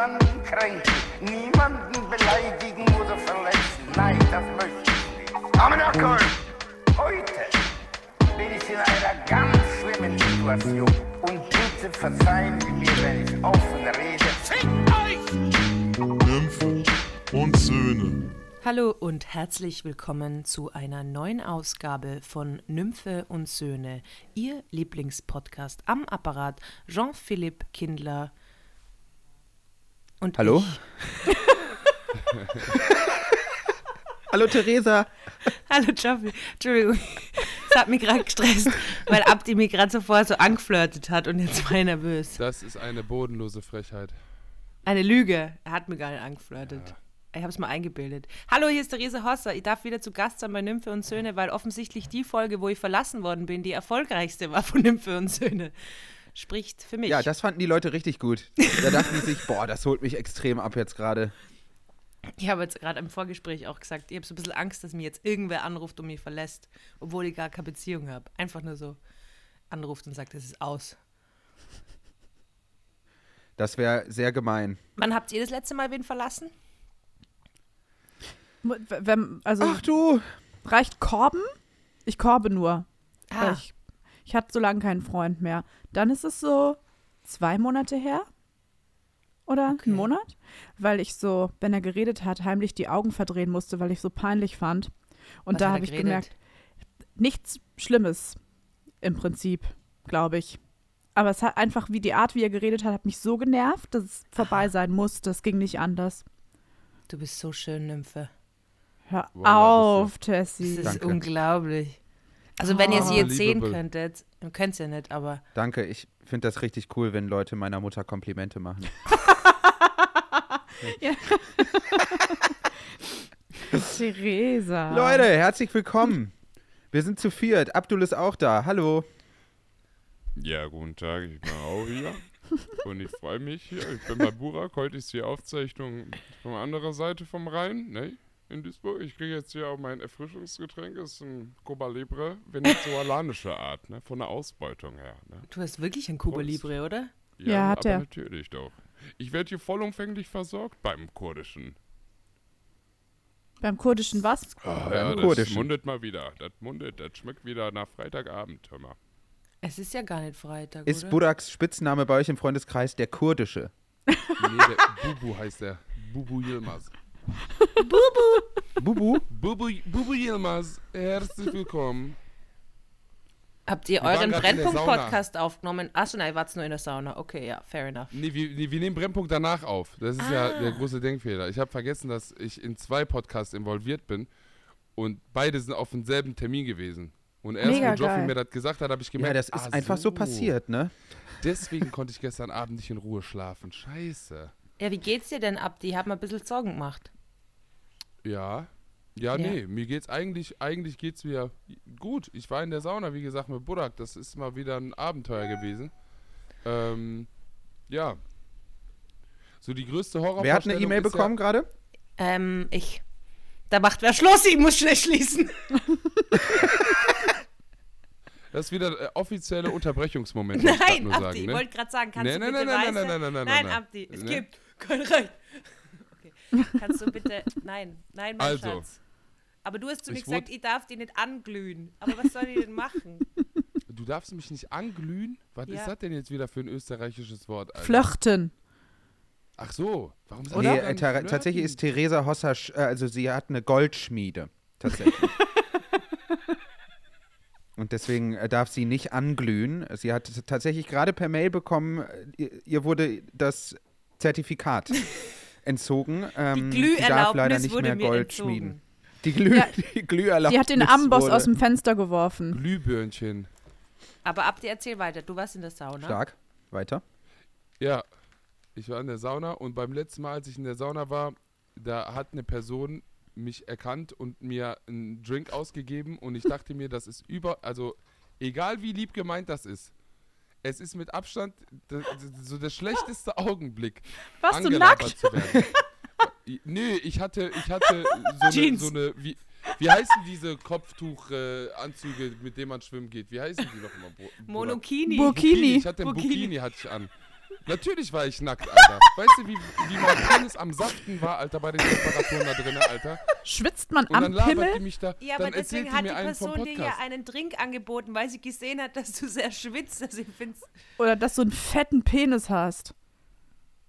niemanden kränken, niemanden beleidigen oder verletzen. Nein, das möchte ich nicht. Na komm, heute bin ich in einer ganz schlimmen Situation und bitte verzeihen Sie mir, wenn ich offen rede. Fickt euch! Nymphen und Söhne. Hallo und herzlich willkommen zu einer neuen Ausgabe von Nymphe und Söhne, Ihr Lieblingspodcast am Apparat Jean-Philippe Kindler und Hallo? ich. Hallo Theresa. Hallo Joffi. Entschuldigung, es hat mich gerade gestresst, weil Abdi mich gerade zuvor so angeflirtet hat und jetzt war ich nervös. Das ist eine bodenlose Frechheit. Eine Lüge. Er hat mich gar nicht angeflirtet. Ich habe es mal eingebildet. Hallo, hier ist Therese Hosser. Ich darf wieder zu Gast sein bei Nymphe und Söhne, weil offensichtlich die Folge, wo ich verlassen worden bin, die erfolgreichste war von Nymphe und Söhne. Spricht für mich. Ja, das fanden die Leute richtig gut. Da dachten die sich, boah, das holt mich extrem ab jetzt gerade. ich habe jetzt gerade im Vorgespräch auch gesagt, ich habe so ein bisschen Angst, dass mir jetzt irgendwer anruft und mich verlässt, obwohl ich gar keine Beziehung habe. Einfach nur so anruft und sagt, es ist aus. Das wäre sehr gemein. Wann habt ihr das letzte Mal wen verlassen? Wenn, also Ach du. reicht Korben? Ich korbe nur. Ah. Ich, ich hatte so lange keinen Freund mehr. Dann ist es so zwei Monate her. Oder Okay. ein Monat? Weil ich so, wenn er geredet hat, heimlich die Augen verdrehen musste, weil ich so peinlich fand. Und Was da habe ich gemerkt, nichts Schlimmes im Prinzip, glaube ich. Aber es hat einfach, wie die Art, wie er geredet hat, hat mich so genervt, dass es vorbei sein muss. Das ging nicht anders. Du bist so schön, Nymphe. Hör Wallah, auf, Das Tessie. ist Danke. unglaublich. Also wenn ihr sie jetzt sehen könntet, ihr könnt es ja nicht, aber Danke, ich finde das richtig cool, wenn Leute meiner Mutter Komplimente machen. Theresa. Leute, herzlich willkommen. Wir sind zu viert. Abdul ist auch da. Hallo. Ja, guten Tag, ich bin auch hier. Und ich freue mich hier. Ich bin bei Burak. Heute ist die Aufzeichnung von anderer Seite vom Rhein, ne? In Duisburg. Ich kriege jetzt hier auch mein Erfrischungsgetränk. Das ist ein Cuba Libre venezolanischer Art, ne? Von der Ausbeutung her. Ne? du hast wirklich ein Cuba. Libre, oder? Ja, hat aber er. natürlich doch. Ich werde hier vollumfänglich versorgt beim kurdischen. Beim kurdischen was? Ah, beim ja, das Kurdischen. mundet mal wieder. Das mundet, das schmeckt wieder nach Freitagabend, hör mal. Es ist ja gar nicht Freitag, Ist oder? Buraks Spitzname bei euch im Freundeskreis der kurdische? Nee, der Bubu heißt der. Bubu Yilmaz. Bubu? Bubu, Bubu Yilmaz, herzlich willkommen. Habt ihr Wir euren Brennpunkt-Podcast aufgenommen? Achso, nein, wart nur in der Sauna. Okay, ja, fair enough. Nee, wir, nee, wir nehmen Brennpunkt danach auf. Das ist ja der große Denkfehler. Ich habe vergessen, dass ich in zwei Podcasts involviert bin und beide sind auf demselben Termin gewesen. Und erst, Mega wo Joffi geil. mir das gesagt hat, habe ich gemerkt, Ja, das ist ah, einfach so passiert, ne? Deswegen konnte ich gestern Abend nicht in Ruhe schlafen. Scheiße. Ja, wie geht's dir denn, Abdi? Hab mal ein bisschen Sorgen gemacht. Ja. Ja, Ja. nee, mir geht's eigentlich, eigentlich geht's mir gut. Ich war in der Sauna, wie gesagt, mit Burak. Das ist mal wieder ein Abenteuer gewesen. Ähm, ja. So die größte Horror. Wer hat eine E-Mail bekommen gerade? Ähm, ich. Da macht wer Schluss, ich muss schnell schließen. Das ist wieder der offizielle Unterbrechungsmoment. muss ich grad Nein, nur Abdi, sagen, ich ne? wollte gerade sagen, kannst Nee, du nee, bitte nee, nee, leise? nee, nee, nee, nee, Nein, nee. Abdi, es Ne? gibt kein Recht. Kannst du bitte, nein, nein, mein Also. Schatz. Aber du hast zu mir gesagt, ich darf die nicht anglühen. Aber was soll ich denn machen? Du darfst mich nicht anglühen? Was Ja. ist das denn jetzt wieder für ein österreichisches Wort? Alter? Flirten. Ach so. Warum sagt Nee, äh, tatsächlich ist Theresa Hosser, äh, also sie hat eine Goldschmiede. Tatsächlich. Und deswegen äh, darf sie nicht anglühen. Sie hat tatsächlich gerade per Mail bekommen, äh, ihr, ihr wurde das Zertifikat entzogen. Die Ähm, leider Glüherlaubnis nicht wurde mehr mir Gold entzogen. schmieden. Die, Glüh, Ja, die Glüherlaubnis Die hat den Amboss wurde aus dem Fenster geworfen. Glühbirnchen. Aber Abdi, erzähl weiter. Du warst in der Sauna. Stark. Weiter. Ja, ich war in der Sauna und beim letzten Mal, als ich in der Sauna war, da hat eine Person mich erkannt und mir einen Drink ausgegeben und ich dachte mir, das ist über, also egal wie lieb gemeint das ist, es ist mit Abstand so der schlechteste Augenblick. Warst du nackt? Zu werden. Nö, ich hatte, ich hatte so eine, so eine wie, wie heißen diese Kopftuchanzüge, äh, mit denen man schwimmen geht? Wie heißen die noch immer? Monokini. Burkini. Ich hatte Burkini. Burkini hatte ich an. Natürlich war ich nackt, Alter. Weißt du, wie, wie mein Penis am Saften war, Alter, bei den Temperaturen da drinnen, Alter? Schwitzt man Und dann am labert Pimmel? die mich da, Ja, aber dann deswegen die hat die mir einen vom Person dir ja einen Drink angeboten, weil sie gesehen hat, dass du sehr schwitzt. Also ich find's Oder dass du einen fetten Penis hast?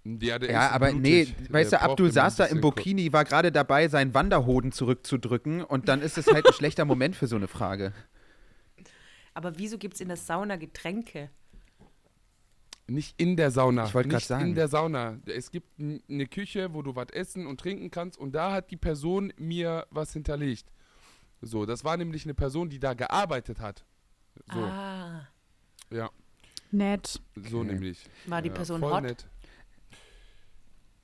Ja, der Ja, ist aber blutig. nee, Der weißt du, Abdul saß da im Burkini, war gerade dabei, seinen Wanderhoden zurückzudrücken und dann ist es halt ein schlechter Moment für so eine Frage. Aber wieso gibt es in der Sauna Getränke? Nicht in der Sauna. Ich wollte Nicht sagen. in der Sauna. Es gibt n- eine Küche, wo du was essen und trinken kannst und da hat die Person mir was hinterlegt. So, das war nämlich eine Person, die da gearbeitet hat. So, Ah, ja, Nett. so Okay. nämlich. war die ja, Person voll hot? Nett.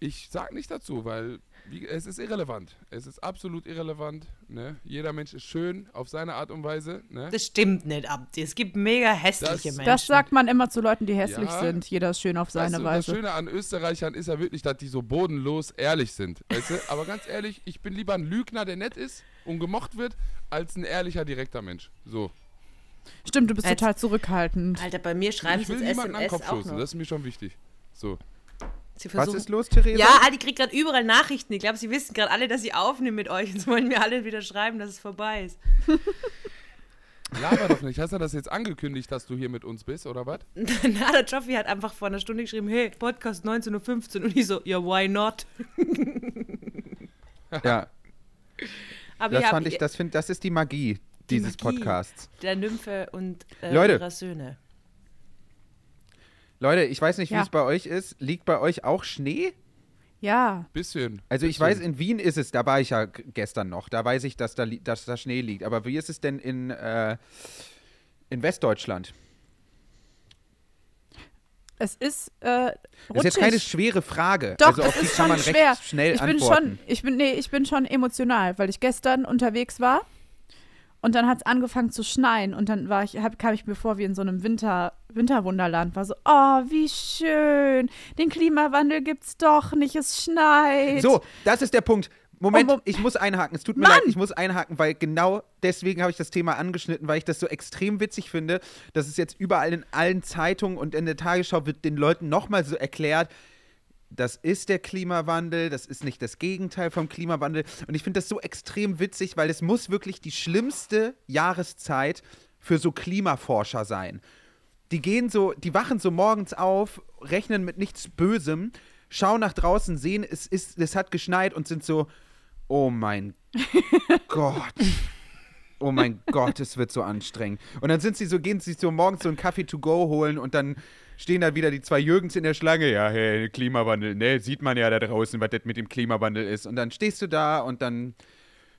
Ich sag nicht dazu, weil wie, es ist irrelevant. Es ist absolut irrelevant. Ne? Jeder Mensch ist schön auf seine Art und Weise. Ne? Das stimmt nicht, Abdi. Es gibt mega hässliche Das- Menschen. Das sagt man immer zu Leuten, die hässlich Ja. sind. Jeder ist schön auf seine weißt du, Weise. Das Schöne an Österreichern ist ja wirklich, dass die so bodenlos ehrlich sind. Weißt du? Aber ganz ehrlich, ich bin lieber ein Lügner, der nett ist und gemocht wird, als ein ehrlicher, direkter Mensch. So. Stimmt, du bist Als- total zurückhaltend. Alter, bei mir schreiben ich sie will jetzt niemanden an den SMS Kopf auch stoßen, noch. das ist mir schon wichtig. So. Sie Was versuchen- ist los, Theresa? Ja, Adi kriegt gerade überall Nachrichten. Ich glaube, sie wissen gerade alle, dass sie aufnehmen mit euch. Jetzt wollen mir alle wieder schreiben, dass es vorbei ist. Laber doch nicht. Hast du das jetzt angekündigt, dass du hier mit uns bist, oder was? Na, der Joffi hat einfach vor einer Stunde geschrieben, hey, Podcast 19.15 Uhr. Und ich so, ja, why not? Ja, Aber das ihr fand ich, das, find, das ist die Magie dieses Magie. Podcasts. der Nymphe und äh, Leute. ihrer Söhne. Leute, ich weiß nicht, wie Ja. es bei euch ist. Liegt bei euch auch Schnee? Ja. Bisschen. Also ich bisschen. weiß, in Wien ist es, da war ich ja gestern noch, da weiß ich, dass da, dass da Schnee liegt. Aber wie ist es denn in, äh, in Westdeutschland? Es ist äh, Das ist jetzt keine schwere Frage. Doch, also es auf die ist kann schon man schwer. recht schnell ich bin antworten. schon, ich bin, nee, ich bin schon emotional, weil ich gestern unterwegs war und dann hat es angefangen zu schneien und dann war ich, hab, kam ich mir vor wie in so einem Winter, Winterwunderland. War so, oh, wie schön. Den Klimawandel gibt's doch nicht, es schneit. So, das ist der Punkt. Moment, Oh, Mo- ich muss einhaken. Es tut mir Mann! leid, ich muss einhaken, weil genau deswegen habe ich das Thema angeschnitten, weil ich das so extrem witzig finde, dass es jetzt überall in allen Zeitungen und in der Tagesschau wird den Leuten nochmal so erklärt, das ist der Klimawandel, das ist nicht das Gegenteil vom Klimawandel. Und ich finde das so extrem witzig, weil es muss wirklich die schlimmste Jahreszeit für so Klimaforscher sein. Die gehen so, die wachen so morgens auf, rechnen mit nichts Bösem, schauen nach draußen, sehen, es ist, es hat geschneit und sind so, oh mein Gott. Oh mein Gott, es wird so anstrengend. Und dann sind sie so, gehen sie so morgens so einen Kaffee to go holen und dann stehen da wieder die zwei Jürgens in der Schlange. Ja, hey, Klimawandel, ne, sieht man ja da draußen, was das mit dem Klimawandel ist. Und dann stehst du da und dann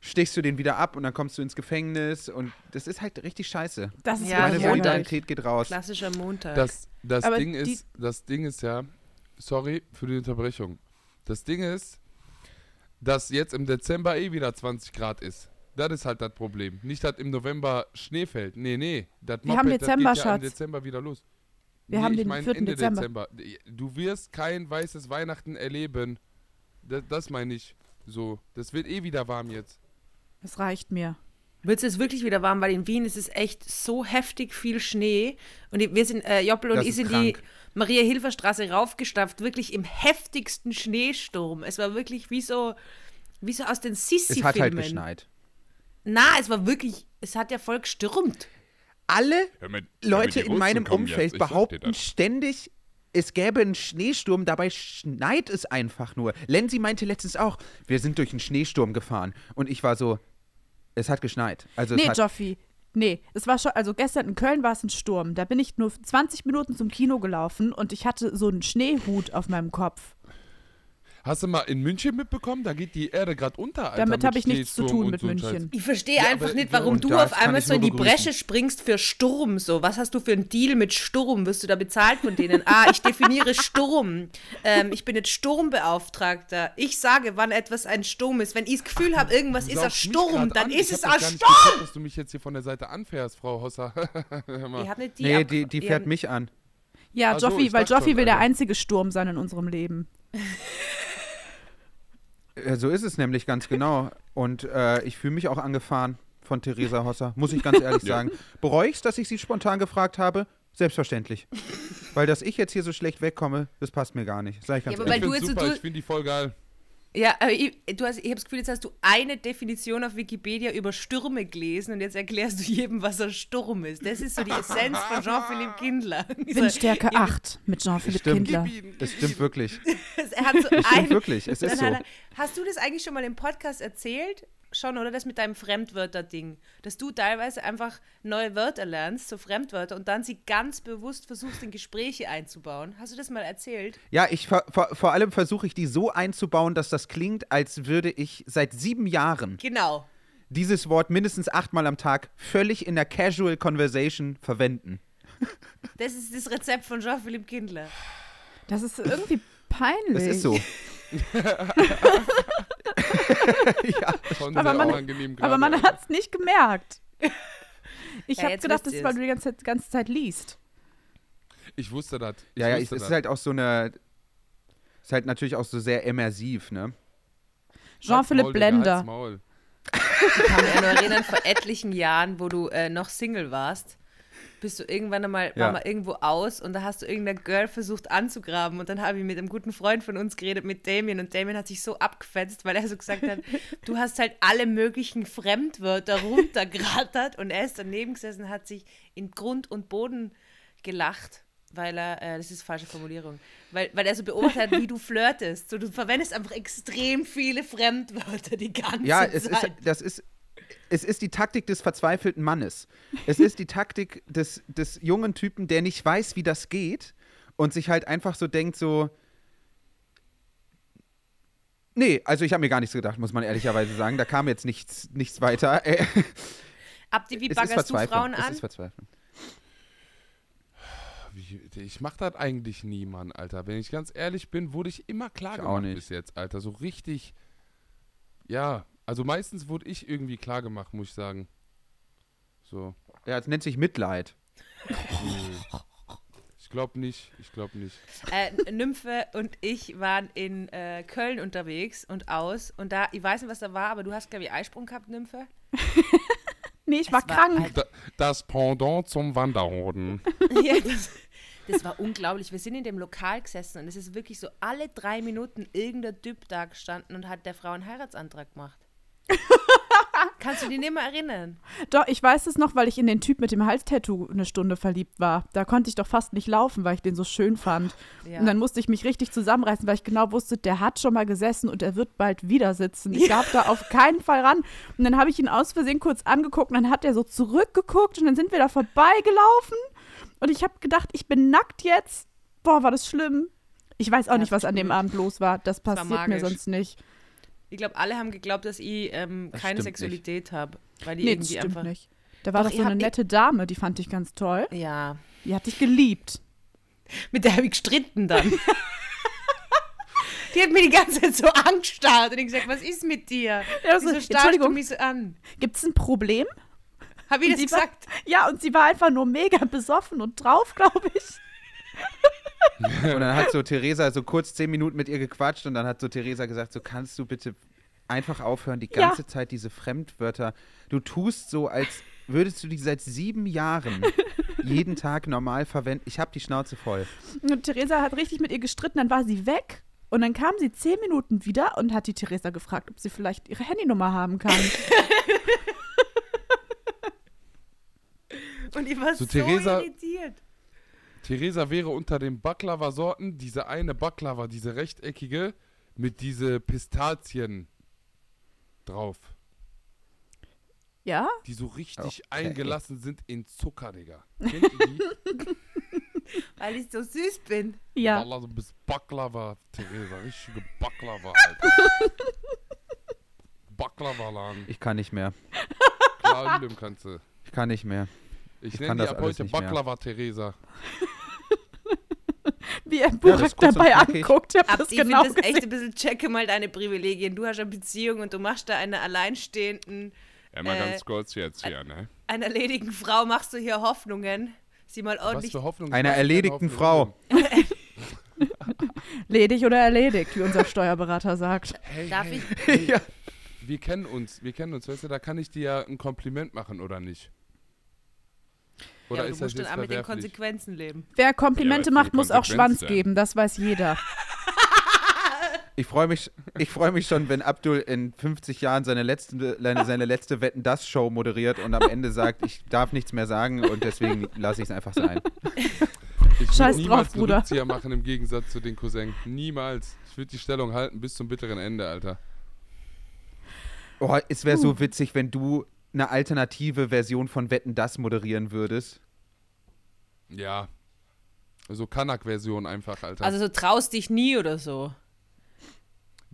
stichst du den wieder ab und dann kommst du ins Gefängnis und das ist halt richtig scheiße. das ist Ja, Meine ärgerlich. Solidarität geht raus. Klassischer Montag. Das, das, Ding ist, das Ding ist ja, sorry für die Unterbrechung. Das Ding ist, dass jetzt im Dezember eh wieder 20 Grad ist. Das ist halt das Problem. Nicht, dass im November Schnee fällt. Nee, nee. Das Wir haben Moped, Dezember, das geht ja im. Dezember wieder los. Wir nee, haben ich den mein 4. Ende Dezember. Du wirst kein weißes Weihnachten erleben. Das, das meine ich so. Das wird eh wieder warm jetzt. Das reicht mir. Wird es jetzt wirklich wieder warm, weil in Wien ist es echt so heftig viel Schnee. Und wir sind, äh, Joppel und Das ich sind die krank. Maria-Hilfer-Straße raufgestapft, wirklich im heftigsten Schneesturm. Es war wirklich wie so, wie so aus den Es hat halt geschneit. Na, es war wirklich, es hat ja voll gestürmt. Alle hör mir Leute die in meinem Umfeld jetzt, behaupten ständig, es gäbe einen Schneesturm, dabei schneit es einfach nur. Lenzi meinte letztens auch, wir sind durch einen Schneesturm gefahren. Und ich war so, es hat geschneit. Also Nee, Joffi. Nee, es war schon, also gestern in Köln war es ein Sturm. Da bin ich nur 20 Minuten zum Kino gelaufen und ich hatte so einen Schneehut auf meinem Kopf. Hast du mal in München mitbekommen? Da geht die Erde gerade unter. Alter, Damit mit habe ich nichts zu tun mit so. München. Ich verstehe Ja, einfach aber- nicht, warum du auf einmal so in die begrüßen. Bresche springst für Sturm. So, was hast du für einen Deal mit Sturm? Wirst du da bezahlt von denen? Ah, ich definiere Sturm. Ähm, ich bin jetzt Sturmbeauftragter. Ich sage, wann etwas ein Sturm ist. Wenn ich das Gefühl habe, irgendwas ist ein Sturm, dann an. ist Ich es ein Sturm. gecheckt, dass du mich jetzt hier von der Seite anfährst, Frau Hosser. Nicht die nee, die, die fährt mich an. Ja, so, Joffi, ich weil Joffi will der einzige Sturm sein in unserem Leben. Äh, So ist es nämlich ganz genau. Und äh, ich fühle mich auch angefahren von Theresa Hosser, muss ich ganz ehrlich Ja. sagen. Bereue ich es, dass ich sie spontan gefragt habe? Selbstverständlich. Weil dass ich jetzt hier so schlecht wegkomme, das passt mir gar nicht. Sag ich ganz Ja, ehrlich. ich finde die voll geil. Ja, aber ich, du hast, ich habe das Gefühl, jetzt hast du eine Definition auf Wikipedia über Stürme gelesen und jetzt erklärst du jedem, was ein Sturm ist. Das ist so die Essenz von Jean-Philippe Kindler. Windstärke 8 mit Jean-Philippe Stimmt. Kindler. Das stimmt wirklich. er hat so Das stimmt ein, wirklich. Es ist so. er, hast du das eigentlich schon mal im Podcast erzählt? Schon, oder das mit deinem Fremdwörter-Ding? Dass du teilweise einfach neue Wörter lernst, so Fremdwörter, und dann sie ganz bewusst versuchst, in Gespräche einzubauen. Hast du das mal erzählt? Ja, ich vor, vor allem versuche ich die so einzubauen, dass das klingt, als würde ich seit sieben Jahren Genau. dieses Wort mindestens achtmal am Tag völlig in der Casual Conversation verwenden. Das ist das Rezept von Jean-Philippe Kindler. Das ist irgendwie peinlich. Das ist so. Schon Aber sehr man- unangenehm Aber gerade. man hat es nicht gemerkt. Ich Ja, habe gedacht, das ist, weil du die ganze Zeit, ganze Zeit liest. Ich wusste das. Ich Ja, ja, es ist halt auch so eine. Ist halt natürlich auch so sehr immersiv, ne? Jean-Philippe Blender. Ich kann mich noch erinnern, vor etlichen Jahren, wo du äh, noch Single warst, bist du irgendwann einmal, Ja. mal irgendwo aus und da hast du irgendein Girl versucht anzugraben und dann habe ich mit einem guten Freund von uns geredet, mit Damien und Damien hat sich so abgefetzt, weil er so gesagt hat, du hast halt alle möglichen Fremdwörter runtergerattert und er ist daneben gesessen hat sich in Grund und Boden gelacht. Weil er, äh, das ist falsche Formulierung, weil, weil er so beobachtet hat, wie du flirtest. So, du verwendest einfach extrem viele Fremdwörter die ganze Ja, Zeit. es ist, das ist, es ist die Taktik des verzweifelten Mannes. Es ist die Taktik des, des jungen Typen, der nicht weiß, wie das geht und sich halt einfach so denkt, so. Nee, also ich habe mir gar nichts gedacht, muss man ehrlicherweise sagen. Da kam jetzt nichts, nichts weiter. Abdi, wie es ist baggerst du. Frauen Es an? ist Verzweiflung. Wie, ich mach das eigentlich nie, Mann, Alter. Wenn ich ganz ehrlich bin, wurde ich immer klar Ich auch gemacht nicht. bis jetzt, Alter. So richtig. Ja, also meistens wurde ich irgendwie klar gemacht, muss ich sagen. So. Ja, es nennt sich Mitleid. Ich glaube nicht, ich glaube nicht. Äh, Nymphe und ich waren in äh, Köln unterwegs und aus. Und da, ich weiß nicht, was da war, aber du hast, glaube ich, Eisprung gehabt, Nymphe. Nee, ich war war krank. halt- Da, das Pendant zum Wanderhoden. ja, das, das war unglaublich. Wir sind in dem Lokal gesessen und es ist wirklich so alle drei Minuten irgendein Typ da gestanden und hat der Frau einen Heiratsantrag gemacht. Kannst du dich nicht mehr erinnern? Doch, ich weiß es noch, weil ich in den Typ mit dem Halstattoo eine Stunde verliebt war. Da konnte ich doch fast nicht laufen, weil ich den so schön fand. Ja. Und dann musste ich mich richtig zusammenreißen, weil ich genau wusste, der hat schon mal gesessen und er wird bald wieder sitzen. Ich darf da auf keinen Fall ran. Und dann habe ich ihn aus Versehen kurz angeguckt und dann hat er so zurückgeguckt und dann sind wir da vorbeigelaufen. Und ich habe gedacht, ich bin nackt jetzt. Boah, war das schlimm. Ich weiß auch Ja, nicht, was an dem. Abend los war. Das war passiert mir magisch. sonst nicht. Ich glaube, alle haben geglaubt, dass ich ähm, Das keine Sexualität habe. Weil die Nee, das irgendwie stimmt einfach. nicht. Da war Doch, doch so eine nette Dame, die fand ich ganz toll. Ja. Die hat dich geliebt. Mit der habe ich gestritten dann. die hat mir die ganze Zeit so angestarrt und ich gesagt, was ist mit dir? Ja, so, Wieso starrst du Entschuldigung, mich so an? gibt es ein Problem? Habe ich Und das sie war- gesagt? Ja, und sie war einfach nur mega besoffen und drauf, glaube ich. Und dann hat so Theresa so kurz zehn Minuten mit ihr gequatscht und dann hat so Theresa gesagt, so kannst du bitte einfach aufhören, die Ja. ganze Zeit diese Fremdwörter. Du tust so, als würdest du die seit sieben Jahren jeden Tag normal verwenden. Ich habe die Schnauze voll. Und Theresa hat richtig mit ihr gestritten, dann war sie weg. Und dann kam sie zehn Minuten wieder und hat die Theresa gefragt, ob sie vielleicht ihre Handynummer haben kann. Und ich war So, so, Theresa- irritiert. Theresa wäre unter den Baklava-Sorten diese eine Baklava, diese rechteckige, mit diese Pistazien drauf. Ja? Die so richtig Okay. eingelassen sind in Zucker, Digga. Kennt ihr die? Weil ich so süß bin. Ja. Wallah, du bist Baklava, Theresa. Richtige Baklava, Alter. Baklava-Laden. Ich kann nicht mehr. Klar, Ölm kannst du. Ich kann nicht mehr. Ich, Ich nenne die das ab heute. Baklava, Theresa. Wie er Burak und dabei anguckt. Ich hab Ab, das ich genau finde das echt ein bisschen, checke mal deine Privilegien. Du hast eine Beziehung und du machst da einer alleinstehenden, Ja, mal Äh, ganz kurz jetzt hier, ne? einer ledigen Frau machst du hier Hoffnungen. Sie mal Was ordentlich. für Hoffnung. Einer was erledigten Hoffnung. Frau. Ledig oder erledigt, wie unser Steuerberater sagt. Hey, Darf hey, ich? hey, ja. Wir kennen uns, wir kennen uns, weißt du, da kann ich dir ja ein Kompliment machen, oder nicht? Oder ja, ist du musst das dann auch mit den? Konsequenzen leben. Wer Komplimente Ja, macht, muss auch Schwanz ja. geben. Das weiß jeder. Ich freue mich, ich freu mich schon, wenn Abdul in 50 Jahren seine letzte, seine, letzte Wetten das Show moderiert und am Ende sagt, ich darf nichts mehr sagen und deswegen lasse ich es einfach sein. Ich Scheiß würde drauf, niemals einen Bruder. Rückzieher machen im Gegensatz zu den Cousins. Niemals. Ich würde die Stellung halten bis zum bitteren Ende, Alter. Oh, es wäre so witzig, wenn du eine alternative Version von Wetten das moderieren würdest. Ja. So Kanak-Version einfach, Alter. Also so traust dich nie oder so.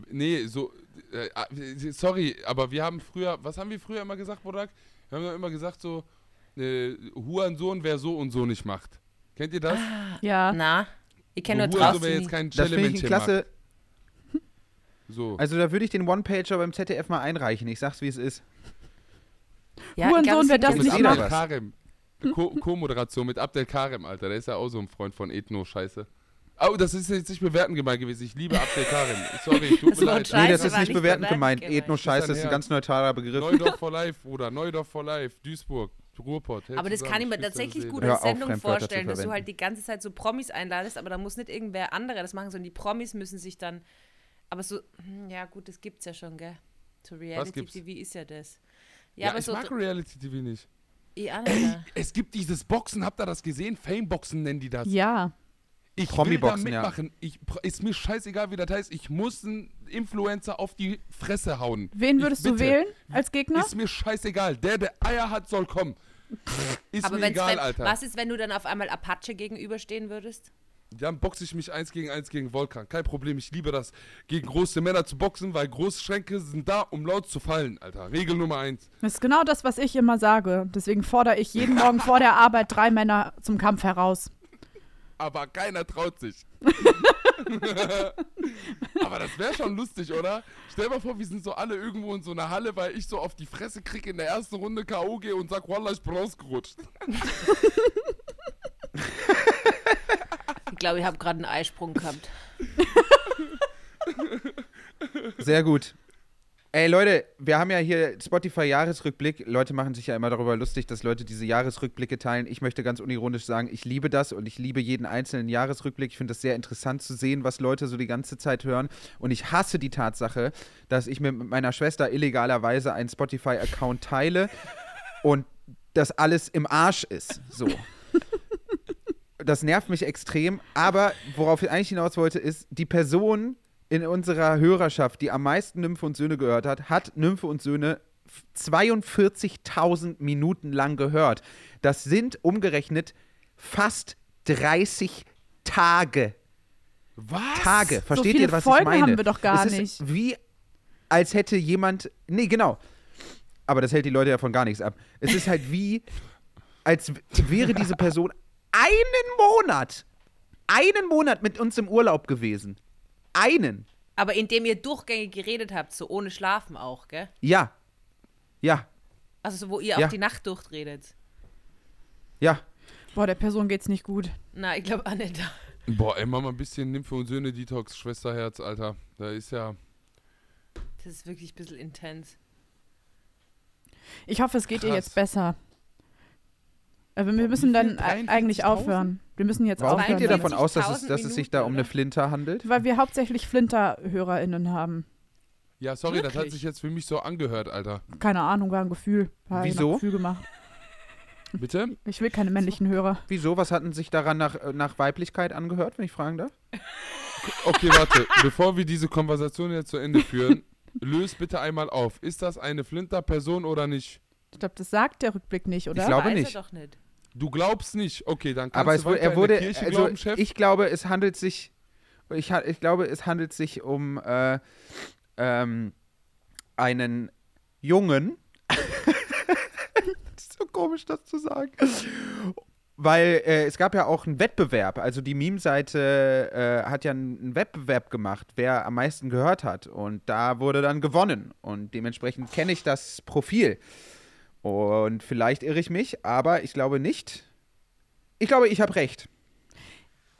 nee, so. Äh, äh, sorry, aber wir haben früher. Was haben wir früher immer gesagt, Bodak? Wir haben immer gesagt, so. Äh, Hurensohn, wer so und so nicht macht. Kennt ihr das? Ja. Na, ich kenne so nur Hurensohn, traust wer jetzt nie. kein Das finde ich klasse. So. Also da würde ich den One-Pager beim ZDF mal einreichen. Ich sag's, wie es ist. Ja, Hurensohn, wer das nicht macht. Karim. Co- Co-Moderation mit Abdel Karim, Alter. Der ist ja auch so ein Freund von Ethno-Scheiße. Oh, das ist jetzt nicht bewerten gemeint gewesen. Ich liebe Abdel Karim. Sorry, tut Das mir leid. Nee, das ist nicht nicht bewertend bewertend gemeint. gemeint. Ethno-Scheiße Ist ein ist ein Herz. ganz neutraler Begriff. Neudorf for Life, Bruder. Neudorf for Life. Duisburg. Ruhrpott. Aber das zusammen, kann ich mir tatsächlich gut als Sendung vorstellen, dass du halt die ganze Zeit so Promis einladest, aber da muss nicht irgendwer andere das machen, sondern die Promis müssen sich dann. Aber so, hm, ja gut, das gibt's ja schon, gell? So Reality gibt's? TV ist ja das. Ja, Ja, aber ich so. mag Reality TV nicht. Ja, Alter. Es gibt dieses Boxen, habt ihr das gesehen? Fame-Boxen nennen die das. Ja. Ich will da Promi-Boxen, ja. mitmachen. Ich, ist mir scheißegal, wie das heißt. Ich muss einen Influencer auf die Fresse hauen. Wen Ich würdest du bitte. wählen als Gegner? Ist mir scheißegal. Der, der Eier hat, soll kommen. Ist aber mir egal, wenn, Alter. was ist, wenn du dann auf einmal Apache gegenüberstehen würdest? Dann boxe ich mich eins gegen eins gegen Volkan. Kein Problem, ich liebe das, gegen große Männer zu boxen, weil große Schränke sind da, um laut zu fallen, Alter. Regel Nummer eins. Das ist genau das, was ich immer sage. Deswegen fordere ich jeden Morgen vor der Arbeit drei Männer zum Kampf heraus. Aber keiner traut sich. Aber das wäre schon lustig, oder? Stell mal vor, wir sind so alle irgendwo in so einer Halle, weil ich so auf die Fresse krieg in der ersten Runde K.O. gehe und sag, Wallah, ich bin rausgerutscht. Ich glaube, ich habe gerade einen Eisprung gehabt. Sehr gut. Ey Leute, wir haben ja hier Spotify-Jahresrückblick. Leute machen sich ja immer darüber lustig, dass Leute diese Jahresrückblicke teilen. Ich möchte ganz unironisch sagen, ich liebe das und ich liebe jeden einzelnen Jahresrückblick. Ich finde das sehr interessant zu sehen, was Leute so die ganze Zeit hören. Und ich hasse die Tatsache, dass ich mit meiner Schwester illegalerweise einen Spotify-Account teile und das alles im Arsch ist. So. Das nervt mich extrem. Aber worauf ich eigentlich hinaus wollte, ist, die Person in unserer Hörerschaft, die am meisten Nymphe und Söhne gehört hat, hat Nymphe und Söhne 42.000 Minuten lang gehört. Das sind umgerechnet fast 30 Tage. Was? Tage. Versteht viele ihr, was Folgen ich meine? haben wir doch gar es ist nicht. Wie als hätte jemand. Nee, genau. Aber das hält die Leute ja von gar nichts ab. Es ist halt wie, als wäre diese Person einen Monat, einen Monat mit uns im Urlaub gewesen. Einen. Aber indem ihr durchgängig geredet habt, so ohne Schlafen auch, gell? Ja. Ja. Also so, wo ihr Ja. auch die Nacht durchredet. Ja. Boah, der Person geht's nicht gut. Na, ich glaube auch nicht. Boah, ey, mach mal ein bisschen Nymphe und Söhne Detox, Schwesterherz, Alter. Da ist ja. Das ist wirklich ein bisschen intens. Ich hoffe, es geht ihr Krass. jetzt besser. Aber wir müssen dann e- eigentlich 43.000? aufhören. Wir müssen jetzt Warum aufhören. geht ihr davon 42.000 aus, dass es, dass es sich da um eine oder? Flinte handelt? Weil wir hauptsächlich Flinter-HörerInnen haben. Ja, sorry, das hat Wirklich? sich jetzt für mich so angehört, Alter. Keine Ahnung, war ein Gefühl. War Wieso? Ein Gefühl gemacht. Bitte? Ich will keine männlichen Hörer. Wieso? Was hatten sich daran nach, äh, nach Weiblichkeit angehört, wenn ich fragen darf? Okay, warte. Bevor wir diese Konversation jetzt zu Ende führen, löst bitte einmal auf. Ist das eine Flinter-Person oder nicht? Ich glaube, das sagt der Rückblick nicht, oder? Ich glaube Weiß nicht. er doch nicht. Du glaubst nicht. Okay, dann kannst Aber du es, wurde- er wurde, Kirche also glauben, Chef. ich glaube, es handelt sich, ich, ich glaube, es handelt sich um äh, ähm, einen Jungen. ist so komisch, das zu sagen. Weil äh, es gab ja auch einen Wettbewerb. Also die Meme-Seite äh, hat ja einen einen Wettbewerb gemacht, wer am meisten gehört hat. Und da wurde dann gewonnen. Und dementsprechend kenne ich das Profil. Und vielleicht irre ich mich, aber ich glaube nicht. Ich glaube, ich habe recht.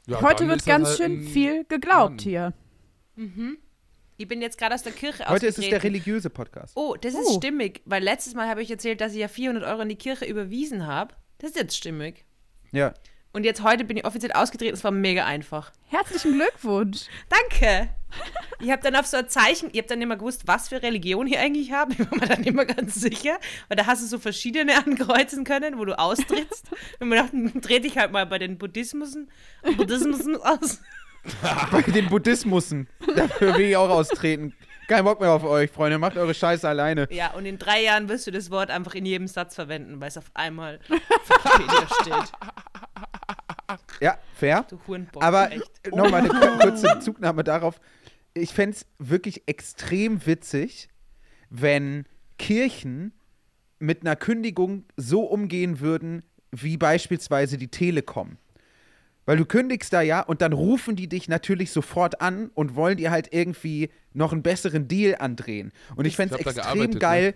Ja, Heute wird ist ganz halt schön viel geglaubt Mann. hier. Ich bin jetzt gerade aus der Kirche Heute ist es der religiöse Podcast. Oh, das ist Oh. stimmig, weil letztes Mal habe ich erzählt, dass ich ja 400 Euro in die Kirche überwiesen habe. Das ist jetzt stimmig. Ja. Und jetzt heute bin ich offiziell ausgetreten. Es war mega einfach. Herzlichen Glückwunsch. Danke. Ich habe dann auf so ein Zeichen, ich habe dann immer gewusst, was für Religion ich eigentlich habe. Ich war mir dann immer ganz sicher. Weil da hast du so verschiedene ankreuzen können, wo du austrittst. Und mir dachte, dann trete ich halt mal bei den Buddhismusen, Buddhismusen aus. Bei den Buddhismussen. Dafür will ich auch austreten. Kein Bock mehr auf euch, Freunde. Macht eure Scheiße alleine. Ja, und in drei Jahren wirst du das Wort einfach in jedem Satz verwenden, weil es auf einmal auf steht. Ja, fair. Du Hurenbock. Aber nochmal eine kur- kurze Zugnahme darauf. Ich fände es wirklich extrem witzig, wenn Kirchen mit einer Kündigung so umgehen würden, wie beispielsweise die Telekom. Weil du kündigst da ja und dann rufen die dich natürlich sofort an und wollen dir halt irgendwie noch einen besseren Deal andrehen. Und ich fände es Ich hab da extrem gearbeitet, geil.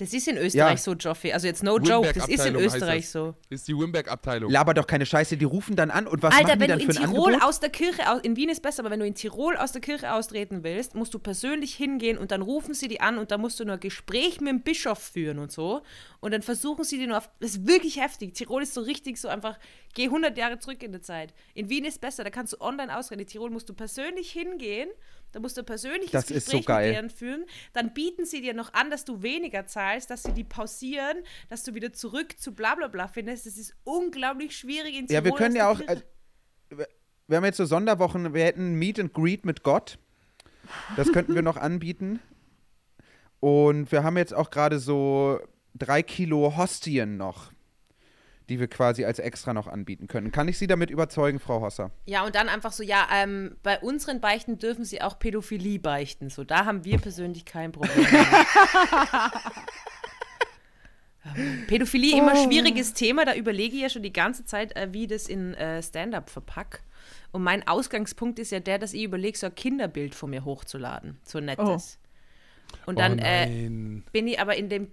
Das ist in Österreich Ja. so, Joffi. Also jetzt no joke, das ist in Österreich das. so. Ist die Wimberg-Abteilung. Laber doch keine Scheiße, die rufen dann an und was Alter, machen die wenn dann du für in ein Tirol Angebot? aus der Kirche, in Wien ist besser, aber wenn du in Tirol aus der Kirche austreten willst, musst du persönlich hingehen und dann rufen sie die an und dann musst du nur ein Gespräch mit dem Bischof führen und so. Und dann versuchen sie dir nur auf. Das ist wirklich heftig. Tirol ist so richtig so einfach, geh 100 Jahre zurück in der Zeit. In Wien ist besser, da kannst du online ausreden. In Tirol musst du persönlich hingehen, da musst du ein persönliches Das ist Gespräch so geil. mit denen führen. Dann bieten sie dir noch an, dass du weniger zahlst, dass sie die pausieren, dass du wieder zurück zu bla bla bla findest. Das ist unglaublich schwierig in Tirol. Ja, wir können ja auch. Also, wir- wir haben jetzt so Sonderwochen, wir hätten Meet and Greet mit Gott. Das könnten wir noch anbieten. Und wir haben jetzt auch gerade so drei Kilo Hostien noch, die wir quasi als extra noch anbieten können. Kann ich Sie damit überzeugen, Frau Hosser? Ja, und dann einfach so, ja, ähm, bei unseren Beichten dürfen sie auch Pädophilie beichten. So, da haben wir persönlich kein Problem. Ähm, Pädophilie immer schwieriges Thema, da überlege ich ja schon die ganze Zeit, äh, wie ich das in äh, Stand-up verpack. Und mein Ausgangspunkt ist ja der, dass ich überlege, so ein Kinderbild von mir hochzuladen. So ein nettes. Und dann oh äh, bin ich aber in dem,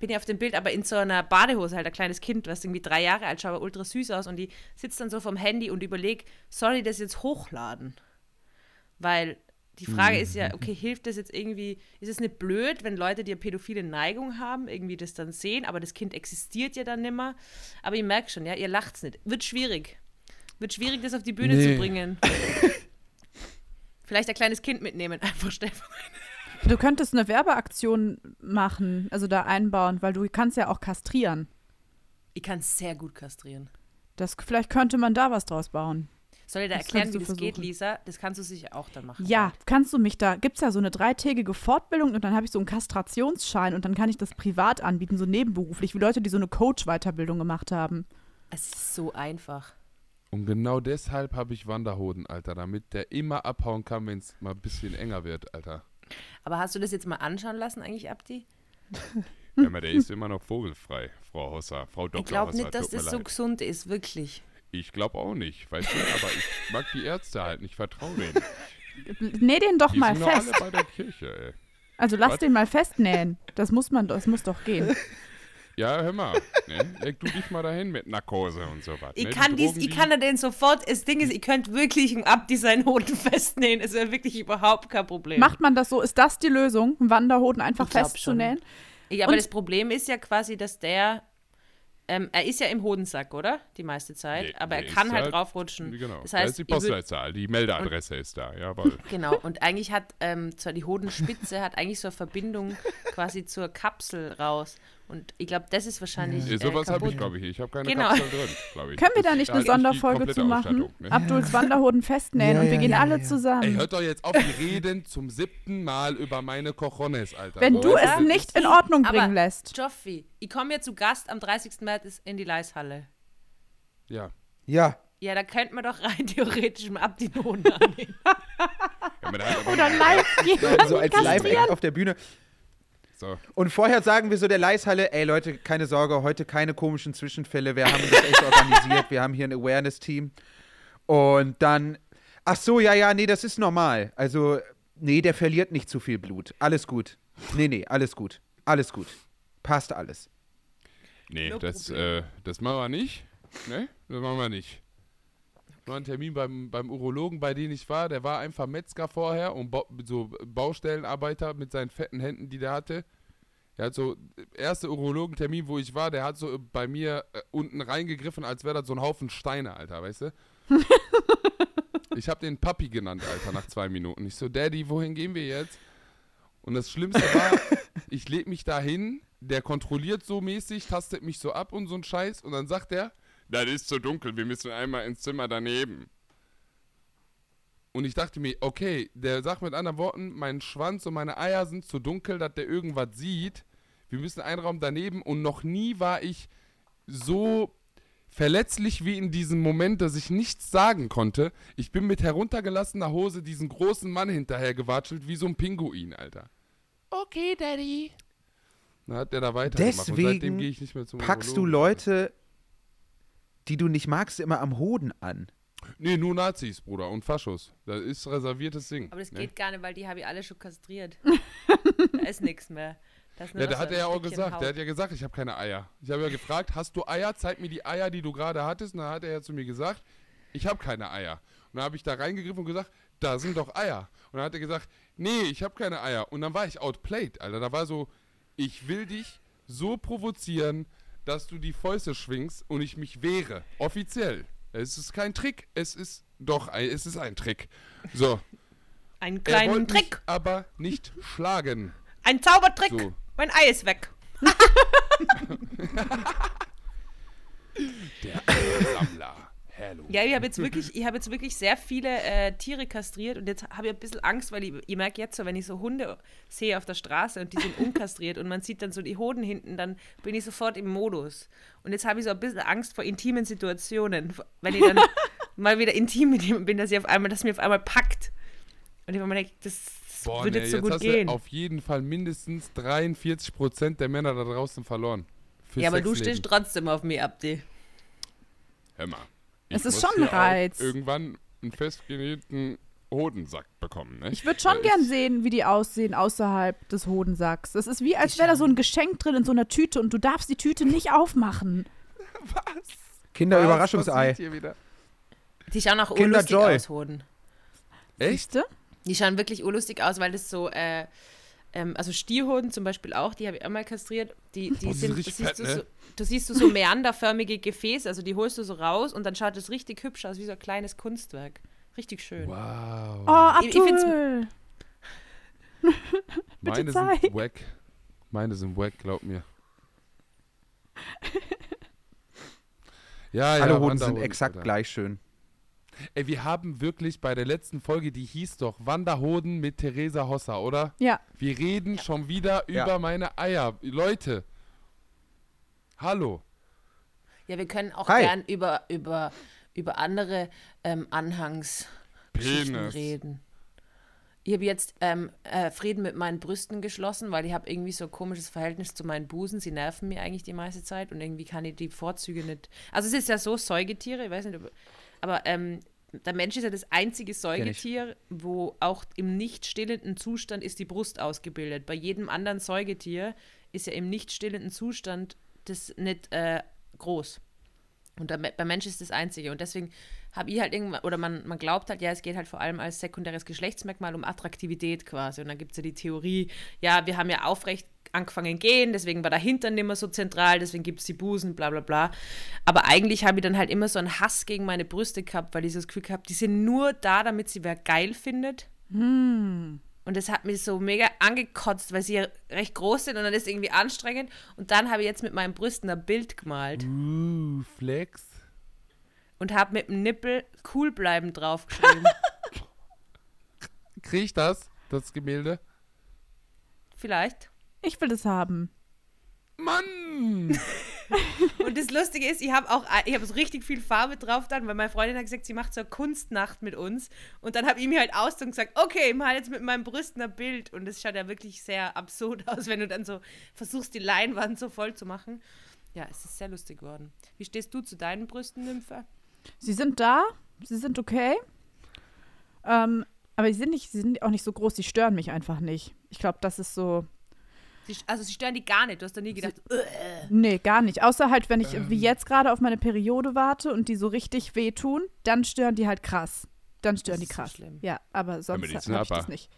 bin ich auf dem Bild aber in so einer Badehose, halt ein kleines Kind, was irgendwie drei Jahre alt schaut, aber ultra süß aus und die sitzt dann so vom Handy und überlegt, soll ich das jetzt hochladen? Weil die Frage ist ja, okay, hilft das jetzt irgendwie, ist es nicht blöd, wenn Leute, die eine pädophile Neigung haben, irgendwie das dann sehen, aber das Kind existiert ja dann nimmer. Aber ich merke schon, ja, ihr lacht's nicht. Wird schwierig. Wird schwierig, das auf die Bühne Nee. zu bringen. Vielleicht ein kleines Kind mitnehmen, einfach Stefan. Du könntest eine Werbeaktion machen, also da einbauen, weil du kannst ja auch kastrieren. Ich kann sehr gut kastrieren. Das, vielleicht könnte man da was draus bauen. Soll ich da Das erklären, wie das geht, versuchen. Lisa? Das kannst du sicher auch dann machen. Ja, kannst du mich da, gibt es ja so eine dreitägige Fortbildung und dann habe ich so einen Kastrationsschein und dann kann ich das privat anbieten, so nebenberuflich, wie Leute, die so eine Coach-Weiterbildung gemacht haben. Es ist so einfach. Und genau deshalb habe ich Wanderhoden, Alter, damit der immer abhauen kann, wenn es mal ein bisschen enger wird, Alter. Aber hast du das jetzt mal anschauen lassen, eigentlich, Abdi? Ja, aber der ist immer noch vogelfrei, Frau Hosser, Frau Dr. Ich glaube nicht, dass das so leid. gesund ist, wirklich. Ich glaube auch nicht, weißt du, aber ich mag die Ärzte halt nicht, vertraue denen. Näh den doch Die mal sind doch fest. alle bei der Kirche, ey. Also lass Was? den mal festnähen. Das muss man, das muss doch gehen. Ja, hör mal, ne? leg du dich mal dahin mit Narkose und so was. Ich ne? Kann, dies, ich kann da den sofort, das Ding ist, ich könnte wirklich im Abdi seinen Hoden festnähen. Es wäre wirklich überhaupt kein Problem. Macht man das so? Ist das die Lösung, einen Wanderhoden einfach festzunähen? Ja, aber Und- das Problem ist ja quasi, dass der, ähm, er ist ja im Hodensack, oder? Die meiste Zeit. Nee, aber er kann ist halt halt- draufrutschen. Genau, Das da heißt, ist die Postleitzahl, die Meldeadresse ist da, jawohl. Genau, und eigentlich hat ähm, zwar die Hodenspitze hat eigentlich so eine Verbindung quasi zur Kapsel raus. Und ich glaube, das ist wahrscheinlich. Ja, Äh, sowas habe ich, glaube ich. Ich habe keine Genau. Kapsel drin, glaube ich. Können wir da nicht eine Sonderfolge zu machen? Ne? Abduls Wanderhoden festnähen Ja, und wir ja, gehen ja, alle ja. zusammen. Ey, hört doch jetzt auf, die reden zum siebten Mal über meine Cojones, Alter. Wenn du Leute, es nicht in Ordnung Aber- bringen lässt. Joffi, ich komme ja zu Gast am 30. März in die Leishalle. Ja. Ja. Ja, da könnte man doch rein theoretisch mal ab die Hoden annehmen. ja aber aber Oder live gehen. So als Live-Act auf der Bühne. So. Und vorher sagen wir so der Leishalle, ey Leute, keine Sorge, heute keine komischen Zwischenfälle. Wir haben das echt organisiert. Wir haben hier ein Awareness-Team. Und dann, ach so, ja, ja, nee, das ist normal. Also, nee, der verliert nicht zu viel Blut. Alles gut. Nee, nee, alles gut. Alles gut. Passt alles. Nee, No das, äh, das machen wir nicht. Ne? Das machen wir nicht. Ein Termin beim, beim Urologen, bei dem ich war. Der war einfach Metzger vorher und ba so Baustellenarbeiter mit seinen fetten Händen, die der hatte. Er hat so, erste Urologentermin, wo ich war, der hat so bei mir äh, unten reingegriffen, als wäre das so ein Haufen Steine, Alter, weißt du? ich habe den Papi genannt, Alter, nach zwei Minuten. Ich so, Daddy, wohin gehen wir jetzt? Und das Schlimmste war, ich leg mich da hin, der kontrolliert so mäßig, tastet mich so ab und so ein Scheiß und dann sagt er, das ist zu dunkel, wir müssen einmal ins Zimmer daneben. Und ich dachte mir, okay, der sagt mit anderen Worten, mein Schwanz und meine Eier sind zu dunkel, dass der irgendwas sieht. Wir müssen einen Raum daneben und noch nie war ich so verletzlich wie in diesem Moment, dass ich nichts sagen konnte. Ich bin mit heruntergelassener Hose diesen großen Mann hinterher gewatschelt, wie so ein Pinguin, Alter. Okay, Daddy. Dann hat der da weitergemacht und seitdem Deswegen gehe ich nicht mehr zum Packst du Urologen. Leute, die du nicht magst, immer am Hoden an. Nee, nur Nazis, Bruder, und Faschos. Das ist reserviertes Ding. Aber das ne? geht gar nicht, weil die habe ich alle schon kastriert. da ist nichts mehr. Da ist Ja, so hat er ja auch gesagt. Haut. Der hat ja gesagt, ich habe keine Eier. Ich habe ja gefragt, hast du Eier? Zeig mir die Eier, die du gerade hattest. Und dann hat er ja zu mir gesagt, ich habe keine Eier. Und dann habe ich da reingegriffen und gesagt, da sind doch Eier. Und dann hat er gesagt, nee, ich habe keine Eier. Und dann war ich outplayed, Alter. Da war so, ich will dich so provozieren, dass du die Fäuste schwingst und ich mich wehre. Offiziell. Es ist kein Trick, es ist doch, ein, es ist ein Trick. So, er kleinen Trick. aber nicht schlagen. Ein Zaubertrick. So. Mein Ei ist weg. Sammler. Hallo. Ja, ich habe jetzt wirklich, ich habe jetzt wirklich sehr viele äh, Tiere kastriert und jetzt habe ich ein bisschen Angst, weil ich, ich merke jetzt so, wenn ich so Hunde sehe auf der Straße und die sind unkastriert und man sieht dann so die Hoden hinten, dann bin ich sofort im Modus. Und jetzt habe ich so ein bisschen Angst vor intimen Situationen, wenn ich dann mal wieder intim mit jemandem bin, dass ich auf einmal, dass mir auf einmal packt. Und ich mir denke, das, das Boah, würde nee, jetzt so jetzt gut hast gehen. du auf jeden Fall mindestens 43% der Männer da draußen verloren. Ja, aber du stehst trotzdem auf mir, Abdi. Hör mal. Es ist schon ein Reiz. Irgendwann einen festgenähten Hodensack bekommen, ne? Ich würde schon Das gern sehen, wie die aussehen außerhalb des Hodensacks. Das ist wie, als wäre da so ein Geschenk drin in so einer Tüte und du darfst die Tüte nicht aufmachen. Kinderüberraschungsei. hier wieder? Die schauen auch Kinder urlustig Joy. aus, Hoden. Echt? Siehste? Die schauen wirklich urlustig aus, weil das so, äh, ähm, also Stierhoden zum Beispiel auch, die habe ich einmal kastriert. Die, die Oh, sind das siehst fett, du, ne? so, du siehst du so meanderförmige Gefäße, also die holst du so raus und dann schaut es richtig hübsch aus, wie so ein kleines Kunstwerk. Richtig schön. Wow. Oh, Ich- ich find's- Abdul. Meine zeig. sind wack. Meine sind wack, glaub mir. ja, ja, Alle Hoden sind exakt gleich schön. Ey, wir haben wirklich bei der letzten Folge, die hieß doch Wanderhoden mit Theresa Hosser, oder? Ja, Wir reden schon wieder Ja. über meine Eier. Leute. Hallo. Ja, wir können auch Hi. gern über, über, über andere ähm, Anhangsgeschichten Penis. reden. Ich habe jetzt ähm, äh, Frieden mit meinen Brüsten geschlossen, weil ich habe irgendwie so ein komisches Verhältnis zu meinen Busen. Sie nerven mir eigentlich die meiste Zeit und irgendwie kann ich die Vorzüge nicht. Also es ist ja so, Säugetiere, ich weiß nicht, ob, aber ähm, der Mensch ist ja das einzige Säugetier, wo auch im nicht stillenden Zustand ist die Brust ausgebildet. Bei jedem anderen Säugetier ist ja im nicht stillenden Zustand das nicht äh, groß. Und beim Mensch ist das Einzige. Und deswegen habe ich halt irgendwann, oder man, man glaubt halt, ja, es geht halt vor allem als sekundäres Geschlechtsmerkmal um Attraktivität quasi. Und dann gibt es ja die Theorie, ja, wir haben ja aufrecht angefangen gehen, deswegen war der Hintern nicht mehr so zentral, deswegen gibt es die Busen, bla bla bla. Aber eigentlich habe ich dann halt immer so einen Hass gegen meine Brüste gehabt, weil ich das Gefühl gehabt, die sind nur da, damit sie wer geil findet. Und das hat mich so mega angekotzt, weil sie ja recht groß sind und dann ist es irgendwie anstrengend. Und dann habe ich jetzt mit meinen Brüsten ein Bild gemalt Uh, Flex. und habe mit dem Nippel cool bleiben draufgeschrieben. Krieg ich das? Das Gemälde? Vielleicht. ich will das haben. Mann! Und das Lustige ist, ich habe auch ich habe so richtig viel Farbe drauf dann, weil meine Freundin hat gesagt, sie macht so eine Kunstnacht mit uns. Und dann habe ich mir halt aus und gesagt, okay, ich mal jetzt mit meinen Brüsten ein Bild. Und das schaut ja wirklich sehr absurd aus, wenn du dann so versuchst, die Leinwand so voll zu machen. Ja, es ist sehr lustig geworden. Wie stehst du zu deinen Brüsten, Nymphe? Sie sind da, sie sind okay. Ähm, aber sie sind, nicht, sie sind auch nicht so groß, sie stören mich einfach nicht. Ich glaube, das ist so. Sie, also sie stören die gar nicht. Du hast da nie gedacht, "Ugh." Nee, gar nicht. Außer halt, wenn ich Ähm. wie jetzt gerade auf meine Periode warte und die so richtig wehtun, dann stören die halt krass. Dann stören Das die so krass. schlimm. Ja, aber sonst die habe ich das nicht.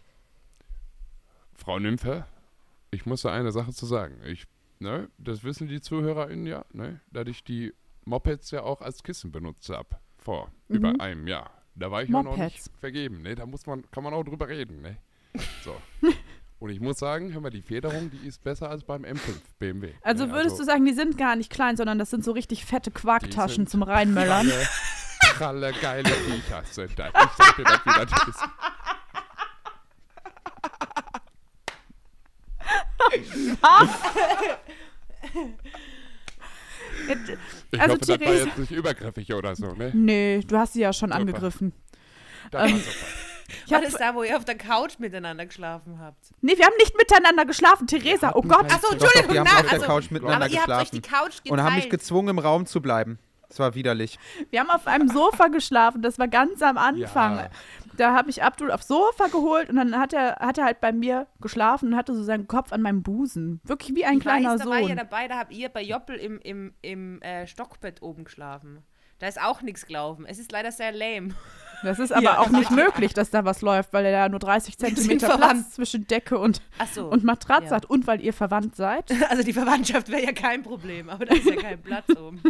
Frau Nymphe, ich muss da eine Sache zu sagen. Ich, ne, das wissen die ZuhörerInnen ja, ne, dass ich die Mopeds ja auch als Kissen benutzt habe. Vor über einem Jahr. Da war ich ja noch nicht Mopeds. vergeben, ne? Da muss man, kann man auch drüber reden, ne? So. Und ich muss sagen, hör mal, die Federung, die ist besser als beim M5 BMW. Also würdest du sagen, die sind gar nicht klein, sondern das sind so richtig fette Quarktaschen zum Reinmöllern. Kralle, geile Viecher sind das. Ich sag dir das, wie das ist. Ich Also, hoffe, das war Therese- jetzt nicht übergriffig oder so, ne? Nee, du hast sie ja schon Super. angegriffen. Das Ähm, war super. Ich War das da, wo ihr auf der Couch miteinander geschlafen habt? nee, wir haben nicht miteinander geschlafen, Theresa. Oh Gott. Achso, Entschuldigung, die haben na, auf der also, Couch miteinander aber ihr habt euch geschlafen. die Couch geteilt. Und haben mich gezwungen, im Raum zu bleiben. Es war widerlich. Wir haben auf einem Sofa geschlafen. Das war ganz am Anfang. Ja. Da habe ich Abdul aufs Sofa geholt und dann hat er, hat er halt bei mir geschlafen und hatte so seinen Kopf an meinem Busen. Wirklich wie ein ich kleiner weiß, da war ja Sohn. dabei, da habt ihr bei Joppel im, im, im äh, Stockbett oben geschlafen. Da ist auch nichts gelaufen. Es ist leider sehr lame. Das ist aber Ja. auch nicht möglich, dass da was läuft, weil er da nur 30 sind Zentimeter. Platz zwischen Decke und, Achso. und Matratze ja. hat und weil ihr verwandt seid. Also die Verwandtschaft wäre ja kein Problem, aber da ist ja kein Platz oben.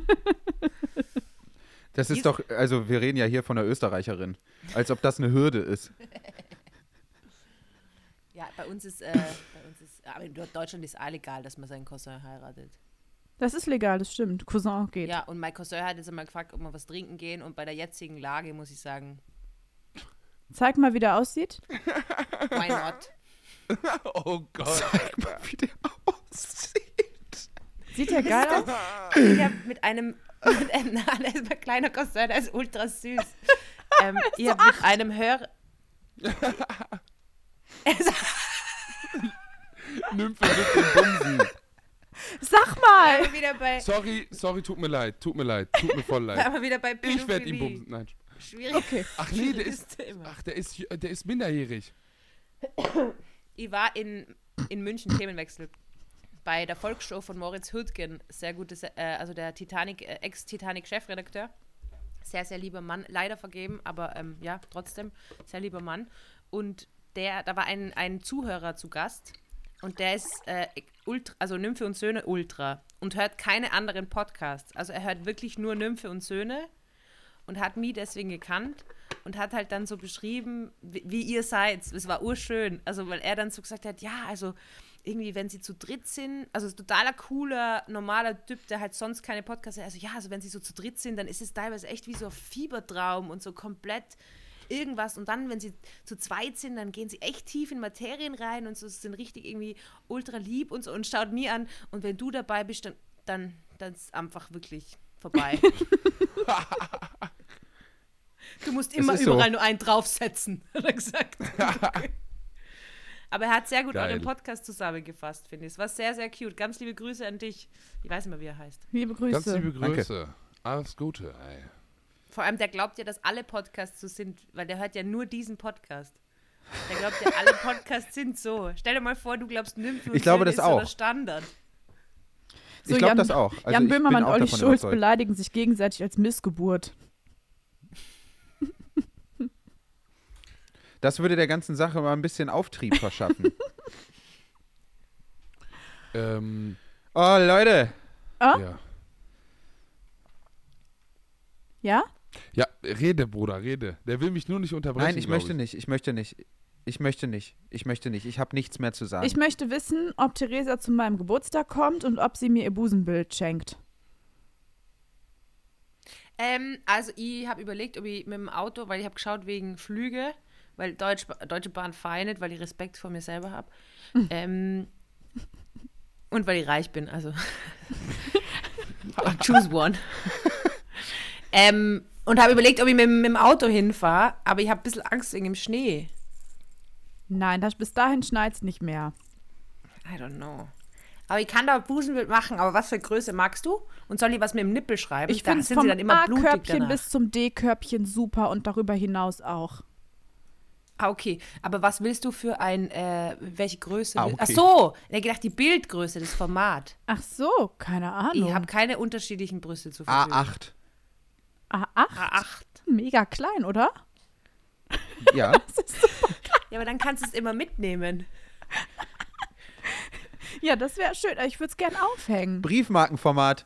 Das ist doch, also wir reden ja hier von einer Österreicherin. Als ob das eine Hürde ist. Ja, bei uns ist, äh, bei uns ist, aber in Deutschland ist auch legal, dass man seinen Cousin heiratet. Das ist legal, das stimmt. Cousin geht. Ja, und mein Cousin hat jetzt einmal gefragt, ob wir was trinken gehen und bei der jetzigen Lage muss ich sagen, Zeig mal, wie der aussieht. why not? Oh Gott. Wie der aussieht. Sieht ja geil aus. Ich hab mit einem, mit einem na, der ist mein kleiner Cousin, der ist ultra süß. Ähm, ich hab mit einem Hörer. Nymphe mit dem Bumsen. Sag mal! Wieder bei, Sorry, sorry, tut mir leid, tut mir leid, tut mir voll leid. wir wieder bei Ich werde ihn Pädophilie. bumsen. Nein. Schwierig. Okay. Ach nee, der ist, ach, der ist, der ist minderjährig. Ich war in, in München, Themenwechsel, bei der Volksshow von Moritz Hürtgen. Sehr gutes, äh, also der Titanic, äh, Ex-Titanic-Chefredakteur. Sehr, sehr lieber Mann. Leider vergeben, aber ähm, ja, trotzdem, sehr lieber Mann. Und der, da war ein, ein Zuhörer zu Gast und der ist äh, ultra, also Nymphe und Söhne Ultra und hört keine anderen Podcasts. Also er hört wirklich nur Nymphe und Söhne und hat mich deswegen gekannt und hat halt dann so beschrieben, wie, wie ihr seid. Es war urschön. Also, weil er dann so gesagt hat, ja, also irgendwie, wenn sie zu dritt sind, also totaler cooler, normaler Typ, der halt sonst keine Podcasts hat, also ja, also wenn sie so zu dritt sind, dann ist es teilweise echt wie so ein Fiebertraum und so komplett irgendwas und dann, wenn sie zu zweit sind, dann gehen sie echt tief in Materien rein und so sind richtig irgendwie ultra lieb und so und schaut mir an und wenn du dabei bist, dann, dann, dann ist einfach wirklich vorbei. Du musst immer ist so. überall nur einen draufsetzen, hat er gesagt. Aber er hat sehr gut Geil. euren Podcast zusammengefasst, finde ich. Es war sehr, sehr cute. Ganz liebe Grüße an dich. Ich weiß nicht mehr, wie er heißt. Liebe Grüße. Ganz liebe Danke. Grüße. Alles Gute, ey. Vor allem, der glaubt ja, dass alle Podcasts so sind, weil der hört ja nur diesen Podcast. Der glaubt ja, alle Podcasts sind so. Stell dir mal vor, du glaubst, Nymphe und Ich glaube das ist so der auch. Standard. So, ich glaube das auch. Also Jan Böhmermann und Olli Schulz überzeugt. beleidigen sich gegenseitig als Missgeburt. Das würde der ganzen Sache mal ein bisschen Auftrieb verschaffen. Ähm, oh, Leute. Ah? ja. Ja? Ja, rede, Bruder, rede. Der will mich nur nicht unterbrechen. Nein, ich möchte nicht. Ich möchte nicht. Ich möchte nicht. Ich möchte nicht. Ich habe nichts mehr zu sagen. Ich möchte wissen, ob Theresa zu meinem Geburtstag kommt und ob sie mir ihr Busenbild schenkt. Ähm, also ich habe überlegt, ob ich mit dem Auto, weil ich habe geschaut wegen Flüge, weil Deutsch, Deutsche Bahn feindet, weil ich Respekt vor mir selber habe. ähm, und weil ich reich bin, also choose one. ähm, und habe überlegt, ob ich mit, mit dem Auto hinfahre, aber ich habe ein bisschen Angst wegen dem Schnee. Nein, das, bis dahin schneit's nicht mehr. I don't know. Aber ich kann da Busenbild machen, aber was für Größe magst du? Und soll ich was mit dem Nippel schreiben? Ich finde sind vom sie dann immer blutig A-Körbchen bis zum D-Körbchen super und darüber hinaus auch. Ah, okay. Aber was willst du für ein, äh, welche Größe? Ah, okay. Ach so, ich gedacht, die Bildgröße, das Format. Ach so, keine Ahnung. Ich habe keine unterschiedlichen Brüste zu Verfügung. A8. A8? A8. Mega klein, oder? Ja. Ja, aber dann kannst du es immer mitnehmen. Ja, das wäre schön. Ich würde es gern aufhängen. Briefmarkenformat.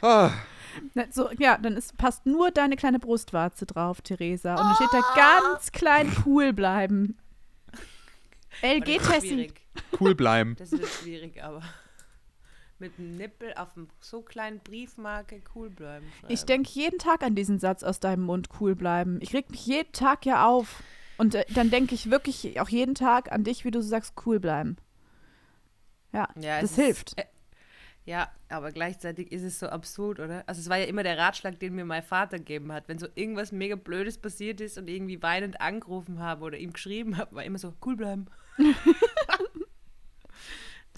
Na, So, ja, dann ist, passt nur deine kleine Brustwarze drauf, Theresa. Und dann steht da ganz klein cool bleiben. Aber LG das ist Tessie. schwierig. cool bleiben. Das wird schwierig, aber mit einem Nippel auf einem so kleinen Briefmarke cool bleiben. Ich schreiben. denke jeden Tag an diesen Satz aus deinem Mund, cool bleiben. Ich reg mich jeden Tag ja auf. Und äh, dann denke ich wirklich auch jeden Tag an dich, wie du so sagst, cool bleiben. Ja, Ja, das ist- hilft. äh, Ja, aber gleichzeitig ist es so absurd, oder? Also es war ja immer der Ratschlag, den mir mein Vater gegeben hat. Wenn so irgendwas mega Blödes passiert ist und irgendwie weinend angerufen habe oder ihm geschrieben habe, war immer so, cool bleiben. da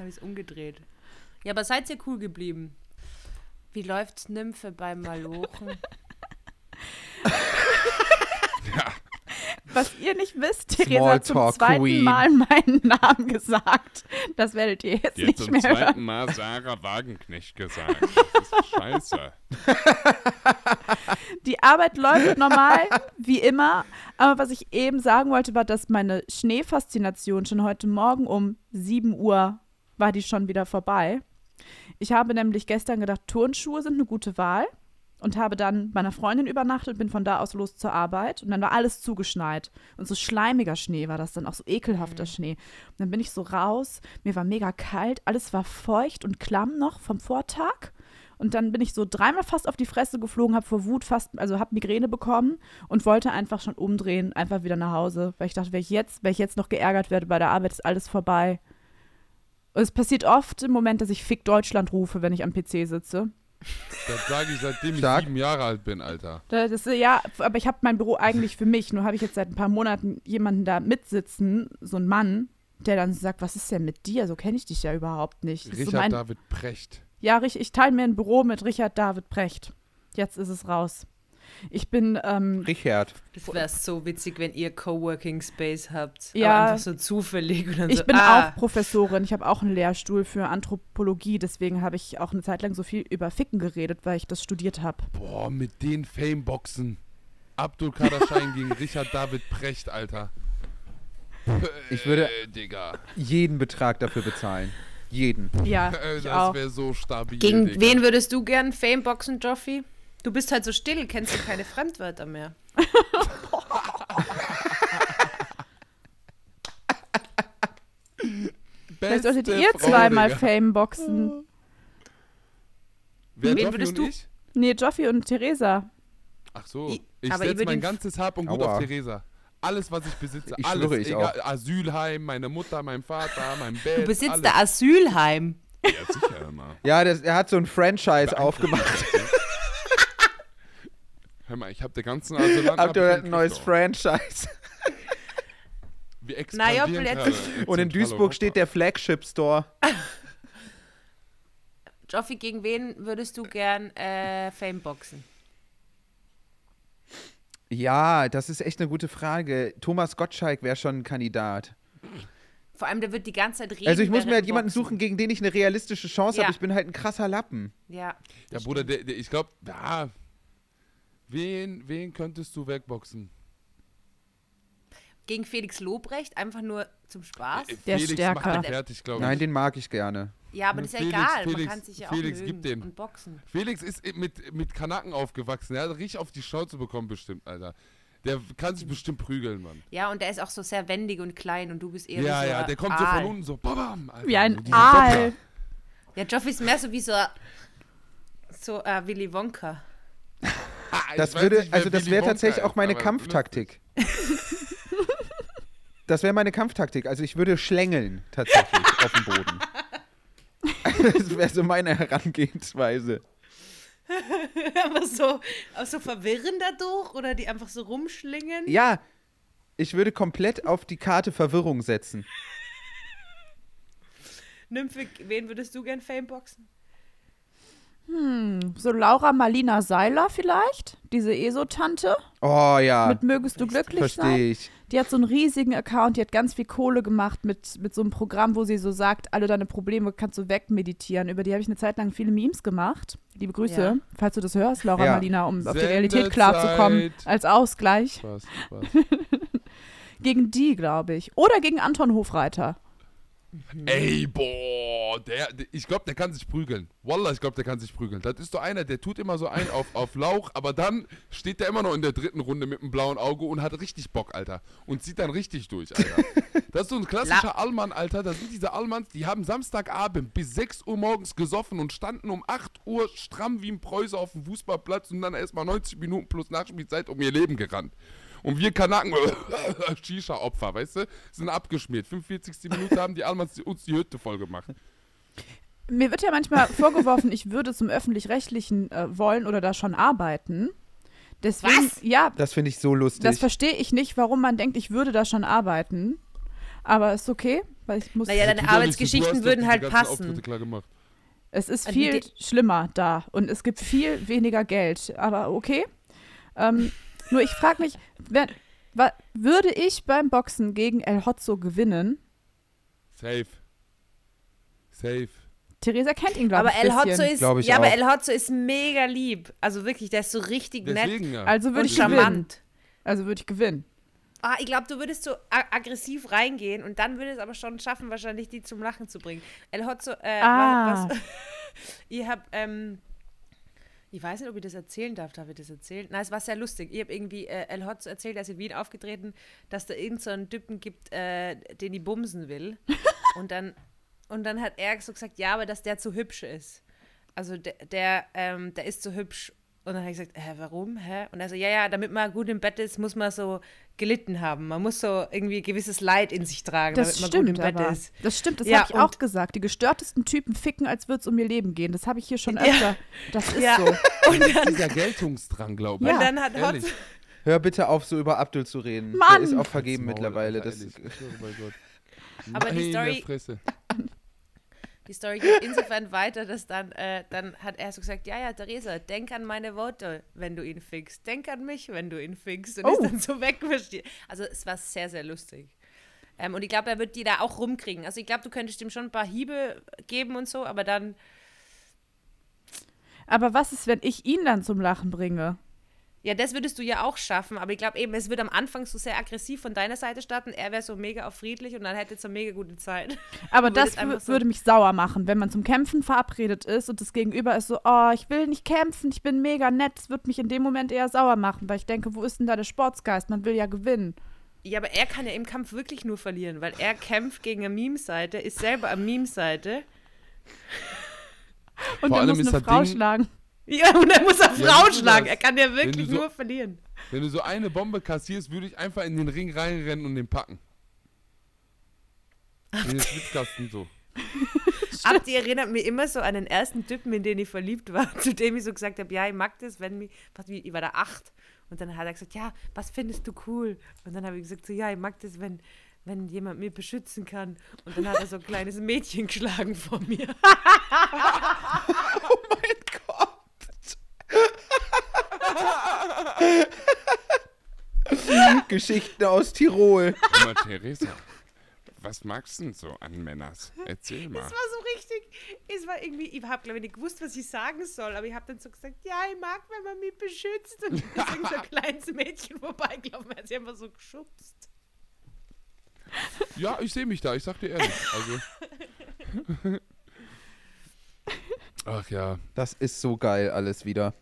habe ich es umgedreht. Ja, aber seid ihr cool geblieben? Wie läuft's Nymphe beim Malochen? Was ihr nicht wisst, Theresa hat zum zweiten Queen. Mal meinen Namen gesagt. Das werdet ihr jetzt Die nicht zum mehr hören. zweiten Mal Sarah Wagenknecht gesagt. Das ist scheiße. Die Arbeit läuft normal, wie immer. Aber was ich eben sagen wollte, war, dass meine Schneefaszination schon heute Morgen um 7 Uhr war die schon wieder vorbei. Ich habe nämlich gestern gedacht, Turnschuhe sind eine gute Wahl und habe dann bei einer Freundin übernachtet, bin von da aus los zur Arbeit und dann war alles zugeschneit. Und so schleimiger Schnee war das dann, auch so ekelhafter Schnee. Und dann bin ich so raus, mir war mega kalt, alles war feucht und klamm noch vom Vortag. Und dann bin ich so dreimal fast auf die Fresse geflogen, habe vor Wut fast, also habe Migräne bekommen und wollte einfach schon umdrehen, einfach wieder nach Hause, weil ich dachte, wenn ich jetzt, wenn ich jetzt noch geärgert werde bei der Arbeit, ist alles vorbei. Es passiert oft im Moment, dass ich Fick Deutschland rufe, wenn ich am PC sitze. Das sage ich seitdem ich Stark. sieben Jahre alt bin, Alter. Da- Das, ist- ja, aber ich habe mein Büro eigentlich für mich. Nur habe ich jetzt seit ein paar Monaten jemanden da mitsitzen, so einen Mann, der dann sagt, was ist denn mit dir? So kenne ich dich ja überhaupt nicht. Das so Richard mein, David Precht. Ja, richtig. Ich teile mir ein Büro mit Richard David Precht. Jetzt ist es raus. Ich bin, ähm, Richard. Das wäre so witzig, wenn ihr Coworking Space habt. Ja. Aber einfach so zufällig. Und dann ich so, bin ah, auch Professorin. Ich habe auch einen Lehrstuhl für Anthropologie. Deswegen habe ich auch eine Zeit lang so viel über Ficken geredet, weil ich das studiert habe. Boah, mit den Fameboxen. Abdul Kader Schein gegen Richard David Precht, Alter. Ich würde Äh, Digga. jeden Betrag dafür bezahlen. Jeden. Ja, Äh, ich das wäre so stabil. Gegen Digga. wen würdest du gern Fameboxen, Joffi? Du bist halt so still, kennst du keine Fremdwörter mehr. Vielleicht solltet ihr Frau, zweimal Digga. Fame boxen. Wer Wen würdest du- ich? Nee, Joffi und Theresa. Ach so. Ich ihr setze mein ganzes Hab und Gut Aua. auf Theresa. Alles, was ich besitze. Ich alles. ich egal, Asylheim, meine Mutter, mein Vater, mein Bett. Du besitzt alles. Asylheim. Ja, sicher immer. Ja, das, er hat so ein Franchise aufgemacht. Hör mal, ich habe der ganzen Asylanten. Habt ihr ein neues Franchise? Wir Na, ja, expandieren jetzt- gerade Und in Duisburg steht der Flagship Store. Joffi, gegen wen würdest du gern äh, Fameboxen? Ja, das ist echt eine gute Frage. Thomas Gottschalk wäre schon ein Kandidat. Vor allem, der wird die ganze Zeit reden. Also ich muss mir halt jemanden Boxen. suchen, gegen den ich eine realistische Chance Ja. habe. Ich bin halt ein krasser Lappen. Ja. Ja, Bruder, der, der, ich glaube, ja. Wen, wen könntest du wegboxen? Gegen Felix Lobrecht, einfach nur zum Spaß. Äh, Der Felix stärker. macht den fertig, glaube ich. Nein, den mag ich gerne. Ja, aber das ist ja Felix, egal. Man Felix, kann sich ja Felix, auch gib mögen den. und boxen. Felix ist mit, mit Kanaken aufgewachsen. Er hat richtig auf die Schnauze bekommen, bestimmt, Alter. Der kann sich bestimmt prügeln, Mann. Ja, und der ist auch so sehr wendig und klein und du bist eher Ja, so ja, ein der kommt so Aal. von unten so, babam, Alter. Wie ein so Aal. Doppler. Ja, Joffi ist mehr so wie so, so äh, Willy Wonka. Das würde, nicht, also das wäre tatsächlich auch meine Kampftaktik. Das wäre meine Kampftaktik. Also ich würde schlängeln tatsächlich auf dem Boden. Das wäre so meine Herangehensweise. aber so, auch so verwirren dadurch oder die einfach so rumschlingen? Ja, ich würde komplett auf die Karte Verwirrung setzen. Nymphe, wen würdest du gern Fameboxen? So Laura Marlina Seiler vielleicht? Diese ESO-Tante? Oh ja, Mit Mögest du glücklich sein? verstehe ich. Die hat so einen riesigen Account, die hat ganz viel Kohle gemacht mit, mit so einem Programm, wo sie so sagt, alle deine Probleme kannst du wegmeditieren. Über die habe ich eine Zeit lang viele Memes gemacht. Liebe Grüße, Ja. falls du das hörst, Laura Ja. Marlina, um auf die. Realität klarzukommen, als Ausgleich. Spaß, Spaß. Gegen die, glaube ich. Oder gegen Anton Hofreiter. Ey, boah, der, der ich glaube, der kann sich prügeln. Wallah, ich glaube, der kann sich prügeln. Das ist doch einer, der tut immer so ein auf, auf Lauch, aber dann steht der immer noch in der dritten Runde mit einem blauen Auge und hat richtig Bock, Alter. Und zieht dann richtig durch, Alter. Das ist so ein klassischer Allmann, Alter. Das sind diese Allmanns, die haben Samstagabend bis 6 Uhr morgens gesoffen und standen um 8 Uhr stramm wie ein Preuße auf dem Fußballplatz und dann erstmal 90 Minuten plus Nachspielzeit um ihr Leben gerannt. Und wir Kanaken, Shisha-Opfer, weißt du, sind abgeschmiert. 45. Minute haben die Allmanns die- uns die Hütte voll gemacht. Mir wird ja manchmal vorgeworfen, ich würde zum Öffentlich-Rechtlichen äh, wollen oder da schon arbeiten. Deswegen, Was? ja, Das finde ich so lustig. das verstehe ich nicht, warum man denkt, ich würde da schon arbeiten. Aber ist okay, weil ich muss. Naja, deine Arbeitsgeschichten würden halt passen. Auftritte klar gemacht. Es ist Also viel die- schlimmer da und es gibt viel weniger Geld. Aber okay. Ähm, nur ich frage mich, wer, wa, würde ich beim Boxen gegen El Hotzo gewinnen? Safe. Safe. Theresa kennt ihn, glaube Aber ich, El Hotzo bisschen. ist, Glaub ich ja, aber. El Hotzo ist mega lieb. Also wirklich, der ist so richtig nett Deswegen ja. Also würde ich gewinnen. charmant. Also würde ich gewinnen. Ah, ich glaube, du würdest so aggressiv reingehen und dann würdest es aber schon schaffen, wahrscheinlich die zum Lachen zu bringen. El Hotzo, äh, Ah. was, was ich habe, ähm, ich weiß nicht, ob ich das erzählen darf. Darf ich das erzählen? Nein, es war sehr lustig. Ich habe irgendwie äh, El Hotzo erzählt, er ist in Wien aufgetreten, dass da irgend so einen Typen gibt, äh, den ich bumsen will. und dann und dann hat er so gesagt, ja, aber dass der zu hübsch ist. Also der, der, ähm, der ist zu hübsch. Und dann habe ich gesagt, hä, warum? Hä? Und er so, ja, ja, damit man gut im Bett ist, muss man so gelitten haben. Man muss so irgendwie gewisses Leid in sich tragen, Das damit man stimmt gut im Bett aber. ist. Das stimmt, das Ja, habe ich auch gesagt. Die gestörtesten Typen ficken, als würde es um ihr Leben gehen. Das habe ich hier schon Ja. öfter. Das ist Ja. so. Und dann, Dieser Geltungsdrang, glaube ich. Ja. und dann hat Ehrlich. Hotzo, Hör bitte auf, so über Abdul zu reden. Mann! Der ist auch vergeben mittlerweile. Das, schwöre bei Gott. Aber die Story- Fresse. Die Story geht insofern weiter, dass dann, äh, dann hat er so gesagt, ja, ja, Theresa, denk an meine Worte, wenn du ihn fixst. Denk an mich, wenn du ihn fixst. Und Oh. ist dann so wegversteht. Also es war sehr, sehr lustig. Ähm, und ich glaube, er wird die da auch rumkriegen. Also ich glaube, du könntest ihm schon ein paar Hiebe geben und so, aber dann, Aber was ist, wenn ich ihn dann zum Lachen bringe? Ja, das würdest du ja auch schaffen. Aber ich glaube eben, es wird am Anfang so sehr aggressiv von deiner Seite starten. Er wäre so mega auf friedlich und dann hätte es eine mega gute Zeit. Aber das so- würde mich sauer machen, wenn man zum Kämpfen verabredet ist und das Gegenüber ist so, oh, ich will nicht kämpfen, ich bin mega nett. Das würde mich in dem Moment eher sauer machen, weil ich denke, wo ist denn da der Sportsgeist? Man will ja gewinnen. Ja, aber er kann ja im Kampf wirklich nur verlieren, weil er kämpft gegen eine Meme-Seite, ist selber eine Meme-Seite. Und Vor er allem muss eine Frau Ding- schlagen. Ja, und er muss auf Ja, Frauen schlagen. Er kann ja wirklich so- nur verlieren. Wenn du so eine Bombe kassierst, würde ich einfach in den Ring reinrennen und den packen. In den Schwitzkasten so. Aber die erinnert mich immer so an den ersten Typen, in den ich verliebt war, zu dem ich so gesagt habe, ja, ich mag das, wenn mich, was, ich war da acht. Und dann hat er gesagt, ja, was findest du cool? Und dann habe ich gesagt, so, ja, ich mag das, wenn, wenn jemand mich beschützen kann. Und dann hat er so ein kleines Mädchen geschlagen vor mir. Geschichten aus Tirol. Guck mal, Theresa, was magst du denn so an Männers? Erzähl mal. Das war so richtig, es war irgendwie, ich habe glaube ich nicht gewusst, was ich sagen soll, aber ich habe dann so gesagt, ja, ich mag, wenn man mich beschützt. Und dann ist so ein kleines Mädchen vorbeigelaufen, hat sie einfach so geschubst. Ja, ich sehe mich da, ich sag dir ehrlich. Also. Ach ja. Das ist so geil alles wieder.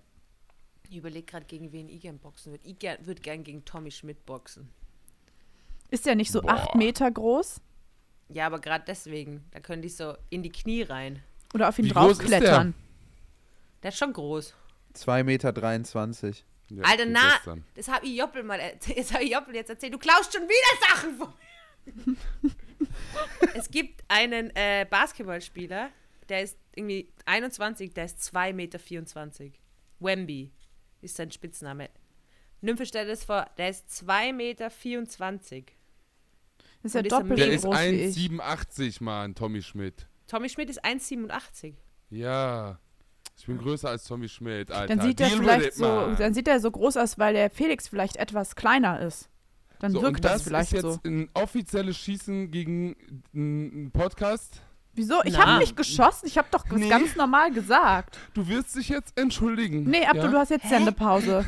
Ich überlege gerade, gegen wen ich gern boxen würde. Ich gern, würde gern gegen Tommy Schmidt boxen. Ist der nicht so Boah. acht Meter groß? Ja, aber gerade deswegen. Da könnte ich so in die Knie rein. Oder auf ihn Wie groß ist draufklettern? Der ist schon groß. 2,23 Meter. ja Alter, na, gestern. das habe ich Joppel mal erzählt. Das habe ich Joppel jetzt erzählt. Du klaust schon wieder Sachen von mir. es gibt einen äh, Basketballspieler, der ist irgendwie 21, der ist 2,24 Meter. Wemby ist sein Spitzname. Nymphe stellt es vor, der ist 2,24 Meter. Ist ja Und ist er doppelt Der so ist groß wie ich. 1,87, Mann, Tommy Schmidt. Tommy Schmidt ist 1,87. Ja. Ich bin größer als Tommy Schmidt, Alter. Dann sieht er Deal with vielleicht so, dann sieht er so groß aus, weil der Felix vielleicht etwas kleiner ist. Dann so, wirkt und das, das vielleicht ist jetzt so. ein offizielles Schießen gegen einen Podcast. Wieso? Ich habe nicht geschossen, ich habe doch Nee. ganz normal gesagt. Du wirst dich jetzt entschuldigen. Nee, Abdul, ja? du hast jetzt Sendepause.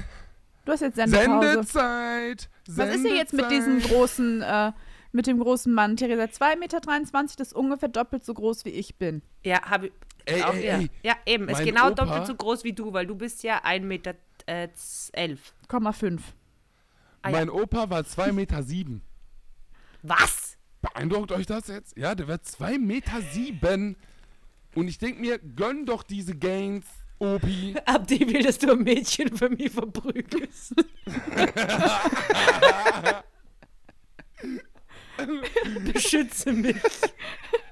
Du hast jetzt Sendepause. Sendezeit! Was ist denn jetzt mit diesem Sendezeit. großen, äh, mit dem großen Mann? Theresa, 2,23 Meter, das ist ungefähr doppelt so groß wie ich bin. Ja, habe ich. Ey, auch, ey, ja. ey. ja, eben. Ist Mein genau Opa- doppelt so groß wie du, weil du bist ja 1,11 Meter. Äh, elf. 0,5. Ah, ja. Mein Opa war 2,7 Meter. Sieben. Was? Beeindruckt euch das jetzt? Ja, der wird 2,7 Meter. Sieben. Und ich denke mir, gönn doch diese Gains, Opi. Ab die will, dass du ein Mädchen für mich verprügelst. Beschütze mich.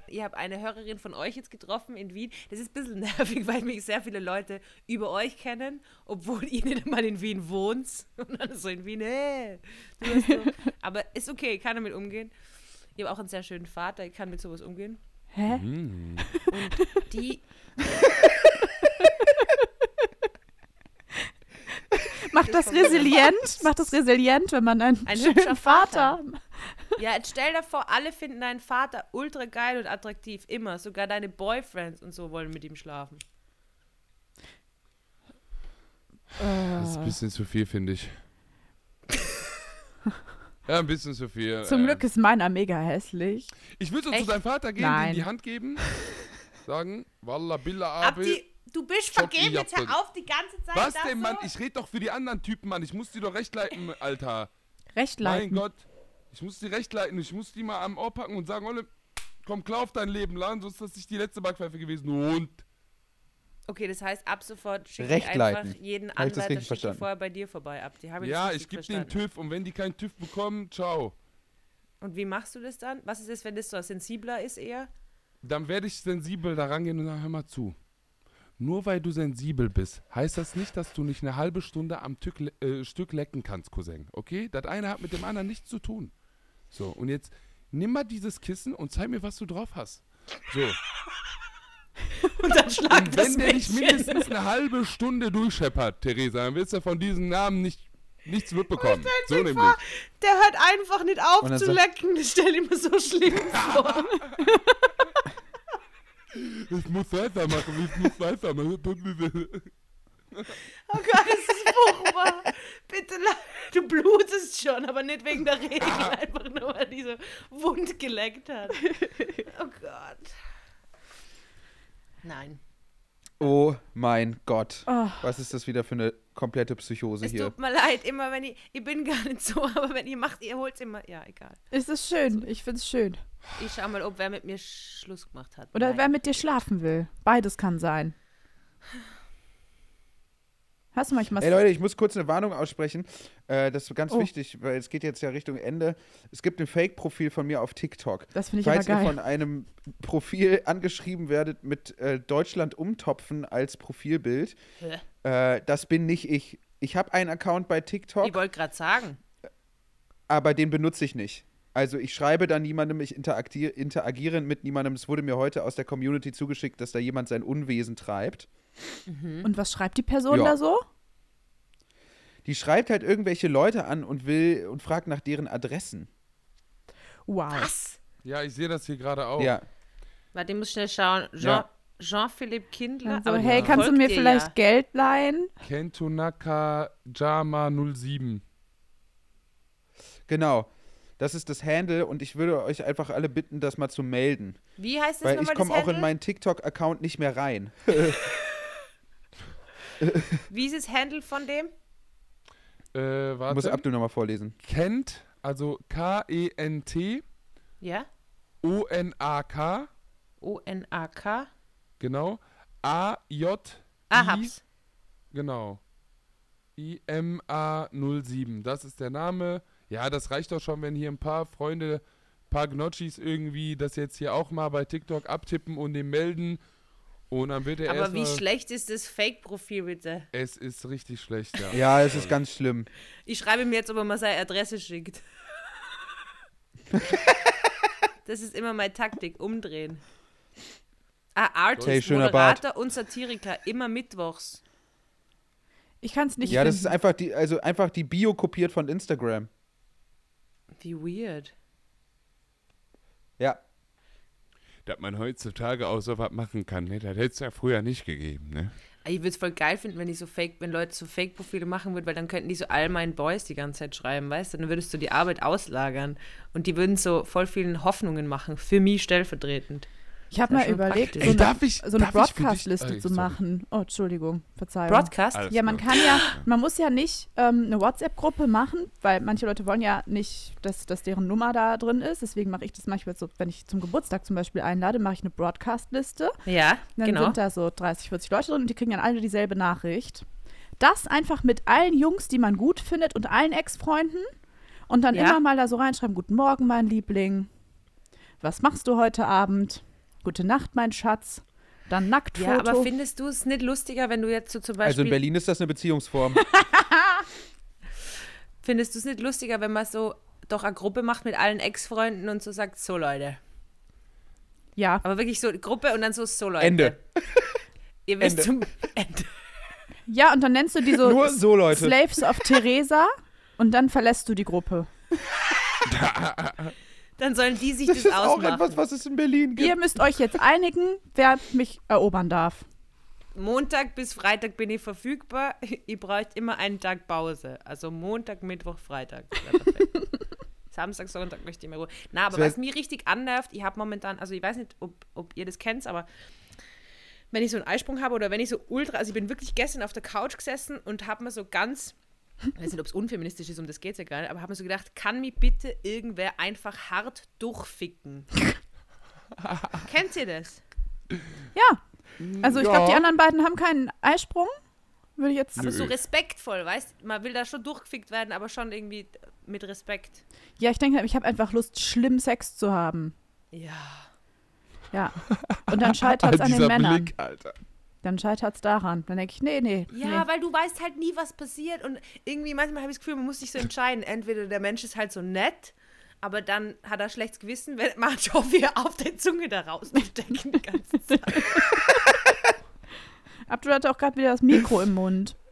Ich habe eine Hörerin von euch jetzt getroffen in Wien. Das ist ein bisschen nervig, weil mich sehr viele Leute über euch kennen, obwohl ihr nicht einmal in Wien wohnt. Und dann so in Wien, hey, du hast so. Aber ist okay, ich kann damit umgehen. Ich habe auch einen sehr schönen Vater, ich kann mit sowas umgehen. Hä? Und die Macht das resilient? Macht das resilient, wenn man einen Ein schönen hübscher Vater. Ja, jetzt stell dir vor, alle finden deinen Vater ultra geil und attraktiv. Immer. Sogar deine Boyfriends und so wollen mit ihm schlafen. Das ist ein bisschen zu viel, finde ich. Ja, ein bisschen zu viel. Zum äh. Glück ist meiner mega hässlich. Ich würde so zu deinem Vater gehen, Nein. ihm die Hand geben, sagen, Walla Billa Abi. du bist vergeben, jetzt hör auf die ganze Zeit Was denn, so. Mann? Ich rede doch für die anderen Typen, Mann. Ich muss die doch recht leiten, Alter. Recht Mein leiten. Gott. Ich muss die recht leiten. Ich muss die mal am Ohr packen und sagen, Olle, komm, klar auf dein Leben lang, sonst ist das nicht die letzte Backpfeife gewesen. Und Okay, das heißt, ab sofort schicke ich Recht einfach jeden Anwalt, vorher bei dir vorbei, Abdi. Hab ich ja, ich gebe den? TÜV und wenn die keinen TÜV bekommen, ciao. Und wie machst du das dann? Was ist es, wenn das so sensibler ist eher? Dann werde ich sensibel da rangehen und sagen, hör mal zu. Nur weil du sensibel bist, heißt das nicht, dass du nicht eine halbe Stunde am Tück, äh, Stück lecken kannst, Cousin. Okay? Das eine hat mit dem anderen nichts zu tun. So, und jetzt nimm mal dieses Kissen und zeig mir, was du drauf hast. So. Und dann schlag Und das wenn der nicht mindestens eine halbe Stunde durchscheppert, Theresa, dann wirst du von diesen Namen nicht, nichts mitbekommen. So nämlich. vor, Der hört einfach nicht auf zu sagt- lecken. Das stell ich mir so schlimm vor. Ich muss weiter machen, ich muss weiter machen. Oh Gott, das ist furchtbar. Bitte, du blutest schon, aber nicht wegen der Regel, einfach nur, weil die so wund geleckt hat. Oh Gott. Nein. Oh mein Gott. Oh. Was ist das wieder für eine komplette Psychose Es hier? tut mir leid, immer wenn ich, ich bin gar nicht so, aber wenn ihr macht, ihr holt immer, ja, egal. Es ist schön. Ich find's schön. Ich schau mal, ob wer mit mir Schluss gemacht hat. Oder Nein. wer mit dir schlafen will. Beides kann sein. Hast du manchmal. Ey Leute, ich muss kurz eine Warnung aussprechen. Äh, das ist ganz Oh. wichtig, weil es geht jetzt ja Richtung Ende. Es gibt ein Fake-Profil von mir auf TikTok. das finde ich Falls ihr geil. von einem Profil angeschrieben werdet mit äh, Deutschland umtopfen als Profilbild, äh, das bin nicht ich. Ich habe einen Account bei TikTok, Ich wollte gerade sagen. aber den benutze ich nicht. Also ich schreibe da niemandem, ich interagiere, interagiere mit niemandem. Es wurde mir heute aus der Community zugeschickt, dass da jemand sein Unwesen treibt. Und was schreibt die Person Ja. da so? Die schreibt halt irgendwelche Leute an und will und fragt nach deren Adressen. Wow. Was? Ja, ich sehe das hier gerade auch. Ja. Warte, ich muss schnell schauen. Jean, Ja. Jean-Philippe Kindler. Also, aber hey, kannst du mir vielleicht Ja. Geld leihen? Kentunaka Jama 07. Genau. Das ist das Handle und ich würde euch einfach alle bitten, das mal zu melden. Wie heißt das Weil ich komme auch in meinen TikTok-Account nicht mehr rein. Wie ist das Handle von dem? Äh, Muss warte. Abdul nochmal vorlesen. Kent, also K-E-N-T, Ja? O-N-A-K, O-N-A-K. genau. A-J, Ah, I, hab's. genau. I-M-A-07. Das ist der Name. Ja, das reicht doch schon, wenn hier ein paar Freunde, ein paar Gnocchis irgendwie das jetzt hier auch mal bei TikTok abtippen und dem melden. Und dann wird er Aber wie schlecht ist das Fake-Profil bitte? Es ist richtig schlecht, ja. Ja, es ist ganz schlimm. Ich schreibe ihm jetzt, ob er mal seine Adresse schickt. das ist immer meine Taktik, umdrehen. Ah, Artist, Hey, schöner Bart. Moderator und Satiriker, immer mittwochs. Ich kann es nicht ja, das finden. ist einfach die, also einfach die Bio kopiert von Instagram. Wie weird. Ja. Dass man heutzutage auch so was machen kann, ne? Das hätte es ja früher nicht gegeben, ne? Ich würde es voll geil finden, wenn ich so Fake, wenn Leute so Fake-Profile machen würden, weil dann könnten die so all meinen Boys die ganze Zeit schreiben, weißt du? Dann würdest du die Arbeit auslagern und die würden so voll vielen Hoffnungen machen, für mich stellvertretend. Ich habe mal überlegt, praktisch. so eine, ich- so eine Broadcast-Liste zu machen. Oh, Entschuldigung, Verzeihung. Broadcast? Alles Ja, man kann ja, man muss ja nicht ähm, eine WhatsApp-Gruppe machen, weil manche Leute wollen ja nicht, dass, dass deren Nummer da drin ist. Deswegen mache ich das manchmal so, wenn ich zum Geburtstag zum Beispiel einlade, mache ich eine Broadcast-Liste. Ja, Dann genau. sind da so 30, 40 Leute drin und die kriegen dann alle dieselbe Nachricht. Das einfach mit allen Jungs, die man gut findet und allen Ex-Freunden und dann Ja. immer mal da so reinschreiben, guten Morgen, mein Liebling. Was machst du heute Abend? Gute Nacht, mein Schatz. Dann Nacktfoto. Ja, aber findest du es nicht lustiger, wenn du jetzt so zum Beispiel. Also in Berlin ist das eine Beziehungsform. Findest du es nicht lustiger, wenn man so doch eine Gruppe macht mit allen Ex-Freunden und so sagt, so Leute. ja. Aber wirklich so eine Gruppe und dann so, so Leute. Ende. Ihr wisst Ende. zum Ende. Ja, und dann nennst du die so, Nur so, Leute. Slaves of Theresa und dann verlässt du die Gruppe. Dann sollen die sich Das das, ist auch ausmachen. etwas, was es in Berlin gibt. Ihr müsst euch jetzt einigen, wer mich erobern darf. Montag bis Freitag bin ich verfügbar. Ihr braucht immer einen Tag Pause. Also Montag, Mittwoch, Freitag. Samstag, Sonntag möchte ich mehr Ruhe. Na, aber was mich richtig annervt, ich habe momentan, also ich weiß nicht, ob, ob ihr das kennt, aber wenn ich so einen Eisprung habe oder wenn ich so ultra, also ich bin wirklich gestern auf der Couch gesessen und habe mir so ganz, ich weiß nicht, ob es unfeministisch ist, um das geht es ja gar nicht, aber habe mir so gedacht, kann mich bitte irgendwer einfach hart durchficken? Kennt ihr das? Ja. Also ich glaube, die Ja. anderen beiden haben keinen Eisprung. Würde ich jetzt. Aber so respektvoll, weißt Man will da schon durchgefickt werden, aber schon irgendwie mit Respekt. Ja, ich denke, ich habe einfach Lust, schlimm Sex zu haben. Ja. Ja. Und dann scheitert es an den Männern. Blick, Alter. Dann scheitert es daran. Dann denke ich, nee, nee. Ja, nee. weil du weißt halt nie, was passiert. Und irgendwie manchmal habe ich das Gefühl, man muss sich so entscheiden. Entweder der Mensch ist halt so nett, aber dann hat er schlechtes Gewissen, wenn man schon wieder auf der Zunge da rausstecken die ganze Zeit. Abdul hatte auch gerade wieder das Mikro im Mund.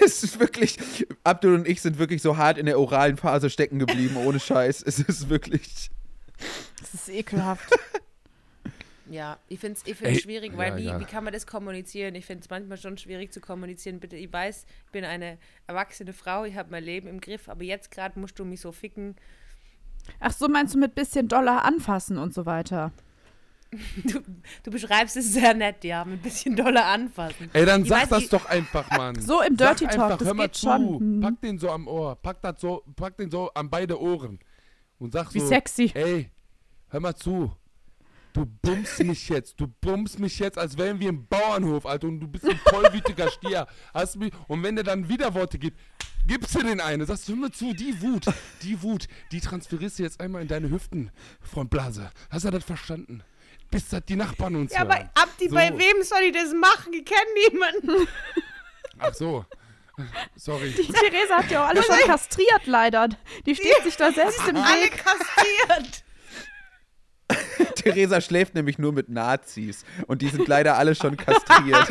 Es ist wirklich, Abdul und ich sind wirklich so hart in der oralen Phase stecken geblieben, ohne Scheiß. Es ist wirklich. Das ist ekelhaft. Ja, ich finde es ich Ey, find's schwierig, weil ja, wie, egal. wie kann man das kommunizieren? Ich finde es manchmal schon schwierig zu kommunizieren. Bitte, ich weiß, ich bin eine erwachsene Frau, ich habe mein Leben im Griff, aber jetzt gerade musst du mich so ficken. Ach so, meinst du mit bisschen Dollar anfassen und so weiter? Du, du beschreibst es sehr nett, ja, mit ein bisschen doller anfassen. Ey, dann Ich sag weiß, das ich- doch einfach, Mann. So im Sag Dirty Talk, einfach, das hör mal geht zu. schon. Pack den so am Ohr. Pack, das so, pack den so an beide Ohren. Und sag Wie so, sexy. ey, hör mal zu. Du bummst mich jetzt. Du bummst mich jetzt, als wären wir im Bauernhof, Alter. Und du bist ein tollwütiger Stier. Hast mich, und wenn der dann Widerworte gibt, gibst du den eine. Sagst du, hör mal zu, die Wut, die Wut, die transferierst du jetzt einmal in deine Hüften, Freund Blase. Hast du das verstanden? Bis das die Nachbarn uns Ja, hören. aber Abdi, So. bei wem soll ich das machen? Ich kenne niemanden. Ach so. Sorry. Die Theresa hat ja auch alle schon kastriert, leider. Die steht sich da selbst im Alle Weg. kastriert. Theresa schläft nämlich nur mit Nazis. Und die sind leider alle schon kastriert.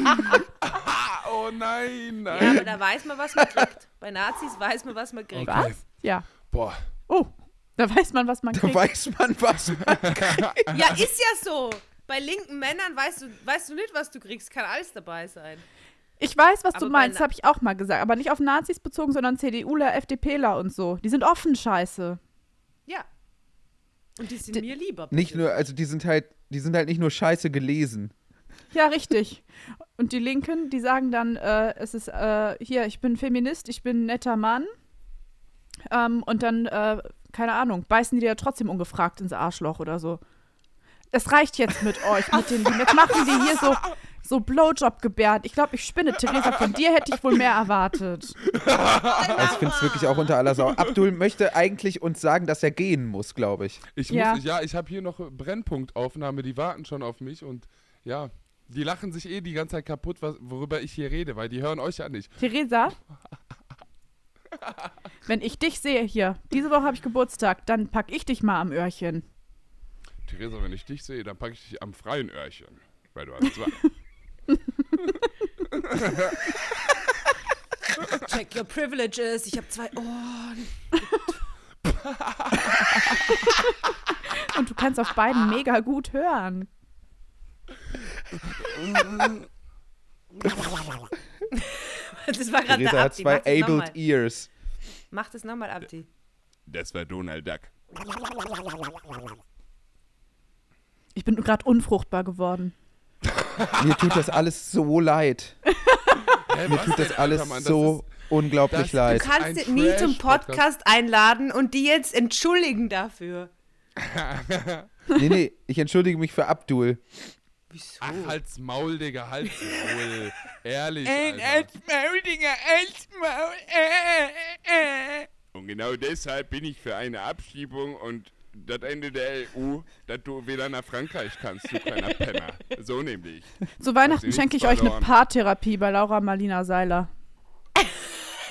Oh nein, Ja, nein. aber da weiß man, was man kriegt. Bei Nazis weiß man, was man kriegt. Okay. Was? Ja. Boah. Oh, da weiß man, was man Da kriegt. weiß man, was man. Ja, ist ja so. Bei linken Männern weißt du, weißt du nicht, was du kriegst. Kann alles dabei sein. Ich weiß, was Aber du meinst, habe ich auch mal gesagt. Aber nicht auf Nazis bezogen, sondern CDUler, FDPler und so. Die sind offen scheiße. Ja. Und die sind D- mir lieber. Nicht bitte. nur, also die sind halt, die sind halt nicht nur scheiße gelesen. Ja, richtig. Und die Linken, die sagen dann, äh, es ist, äh, hier, ich bin Feminist, ich bin ein netter Mann. Ähm, und dann, äh, keine Ahnung, beißen die dir trotzdem ungefragt ins Arschloch oder so. Es reicht jetzt mit euch, mit den, jetzt machen die hier so, so Blowjob-Gebärden. Ich glaube, ich spinne, Theresa, von dir hätte ich wohl mehr erwartet. Also ich finde es wirklich auch unter aller Sau. Abdul möchte eigentlich uns sagen, dass er gehen muss, glaube ich. Ich Ja. muss, ja, ich habe hier noch Brennpunktaufnahme, die warten schon auf mich und ja, die lachen sich eh die ganze Zeit kaputt, was, worüber ich hier rede, weil die hören euch ja nicht. Theresa, wenn ich dich sehe hier, diese Woche habe ich Geburtstag, dann pack ich dich mal am Öhrchen. Theresa, wenn ich dich sehe, dann packe ich dich am freien Öhrchen, weil du hast zwei. Check your privileges. Ich habe zwei Ohren. Und du kannst auf beiden mega gut hören. Das war gerade Theresa der hat Abdi. zwei Mach das abled ears. Mach das nochmal, Abdi. Das war Donald Duck. Ich bin gerade unfruchtbar geworden. Mir tut das alles so leid. Hä, Mir tut das alles Alter, Mann? so unglaublich das- leid. Du kannst nie zum Trash-Podcast. Podcast einladen und die jetzt entschuldigen dafür. Nee, nee, ich entschuldige mich für Abdul. Wieso? Ach, halt's Maul, Digga, halt's Maul. Ehrlich, Äh, Alter. Maul, Dinger, als Maul. Und genau deshalb bin ich für eine Abschiebung und das Ende der EU, dass du wieder nach Frankreich kannst, du kleiner Penner. So nämlich. Zu Weihnachten nichts schenke ich euch eine verloren. Paartherapie bei Laura Marlina Seiler.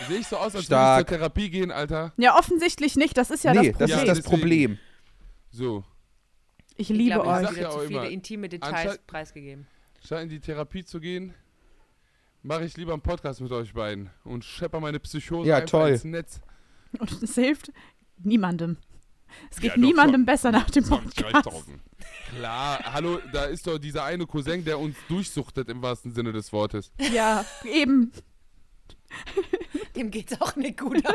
Sehe ich so aus, als würde ich zur Therapie gehen, Alter? Ja, offensichtlich nicht. Das ist ja nee, das das Problem. ist das deswegen. Problem. So, ich Ich liebe glaube, ich euch. habe wieder ja zu auch viele immer, intime Details anstatt- preisgegeben. statt in die Therapie zu gehen, mache ich lieber einen Podcast mit euch beiden und schepper meine Psychose Ja, einfach toll. ins Netz. Und es hilft niemandem. Es geht Ja, doch, niemandem schon. besser nach dem Podcast. doch. Klar, hallo, da ist doch dieser eine Cousin, der uns durchsuchtet im wahrsten Sinne des Wortes. Ja, eben. Dem geht's auch nicht gut.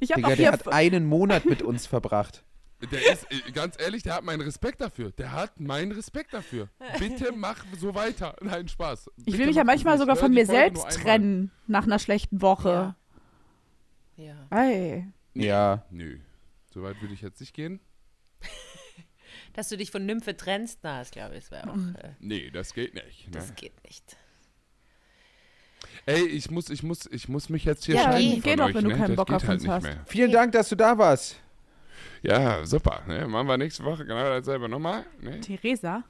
Ich habe Digga, auch der hier hat einen Monat mit uns verbracht. Der ist, äh, ganz ehrlich, der hat meinen Respekt dafür. Der hat meinen Respekt dafür. Bitte mach so weiter. Nein, Spaß. Ich Bitte will mich ja manchmal sogar von mir selbst trennen nach einer schlechten Woche. ja. Ey. Ja. Nö, so weit würde ich jetzt nicht gehen. Dass du dich von Nymphe trennst, na, das glaube ich, das wäre auch. Mhm. Äh, Nee, das geht nicht. Ne? das geht nicht. Ey, ich muss, ich muss, ich muss mich jetzt hier Ja, scheiden geh von doch, wenn du ne? keinen das Bock auf halt uns hast. Mehr. Vielen Dank, dass du da warst. Ja, super. Ne? Machen wir nächste Woche genau dasselbe nochmal. Ne? Theresa?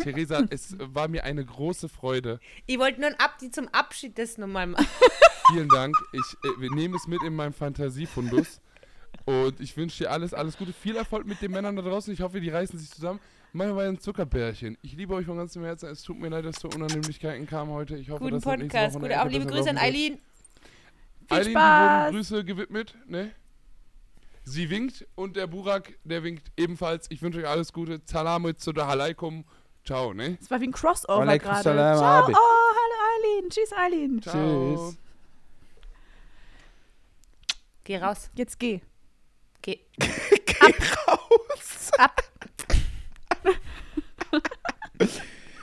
Theresa, es war mir eine große Freude. Ich wollte nur ein Abdi zum Abschied das nochmal machen. Vielen Dank. Ich äh, wir nehmen es mit in meinem Fantasiefundus. Und ich wünsche dir alles, alles Gute. Viel Erfolg mit den Männern da draußen. Ich hoffe, die reißen sich zusammen. Machen wir ein Zuckerbärchen. Ich liebe euch von ganzem Herzen. Es tut mir leid, dass so Unannehmlichkeiten kamen heute. Ich hoffe, Guten dass Podcast. Gute auch liebe Grüße an Eileen. Viel Eileen, die Spaß. wurden Grüße gewidmet. Ne? Sie winkt und der Burak, der winkt ebenfalls. Ich wünsche euch alles Gute. Salame zu der Halaikum. Ciao, ne? Das war wie ein Crossover gerade. salam, Ciao. Oh, hallo Eileen. Tschüss, Eileen. Ciao. Tschüss. Geh raus. Jetzt geh. Geh.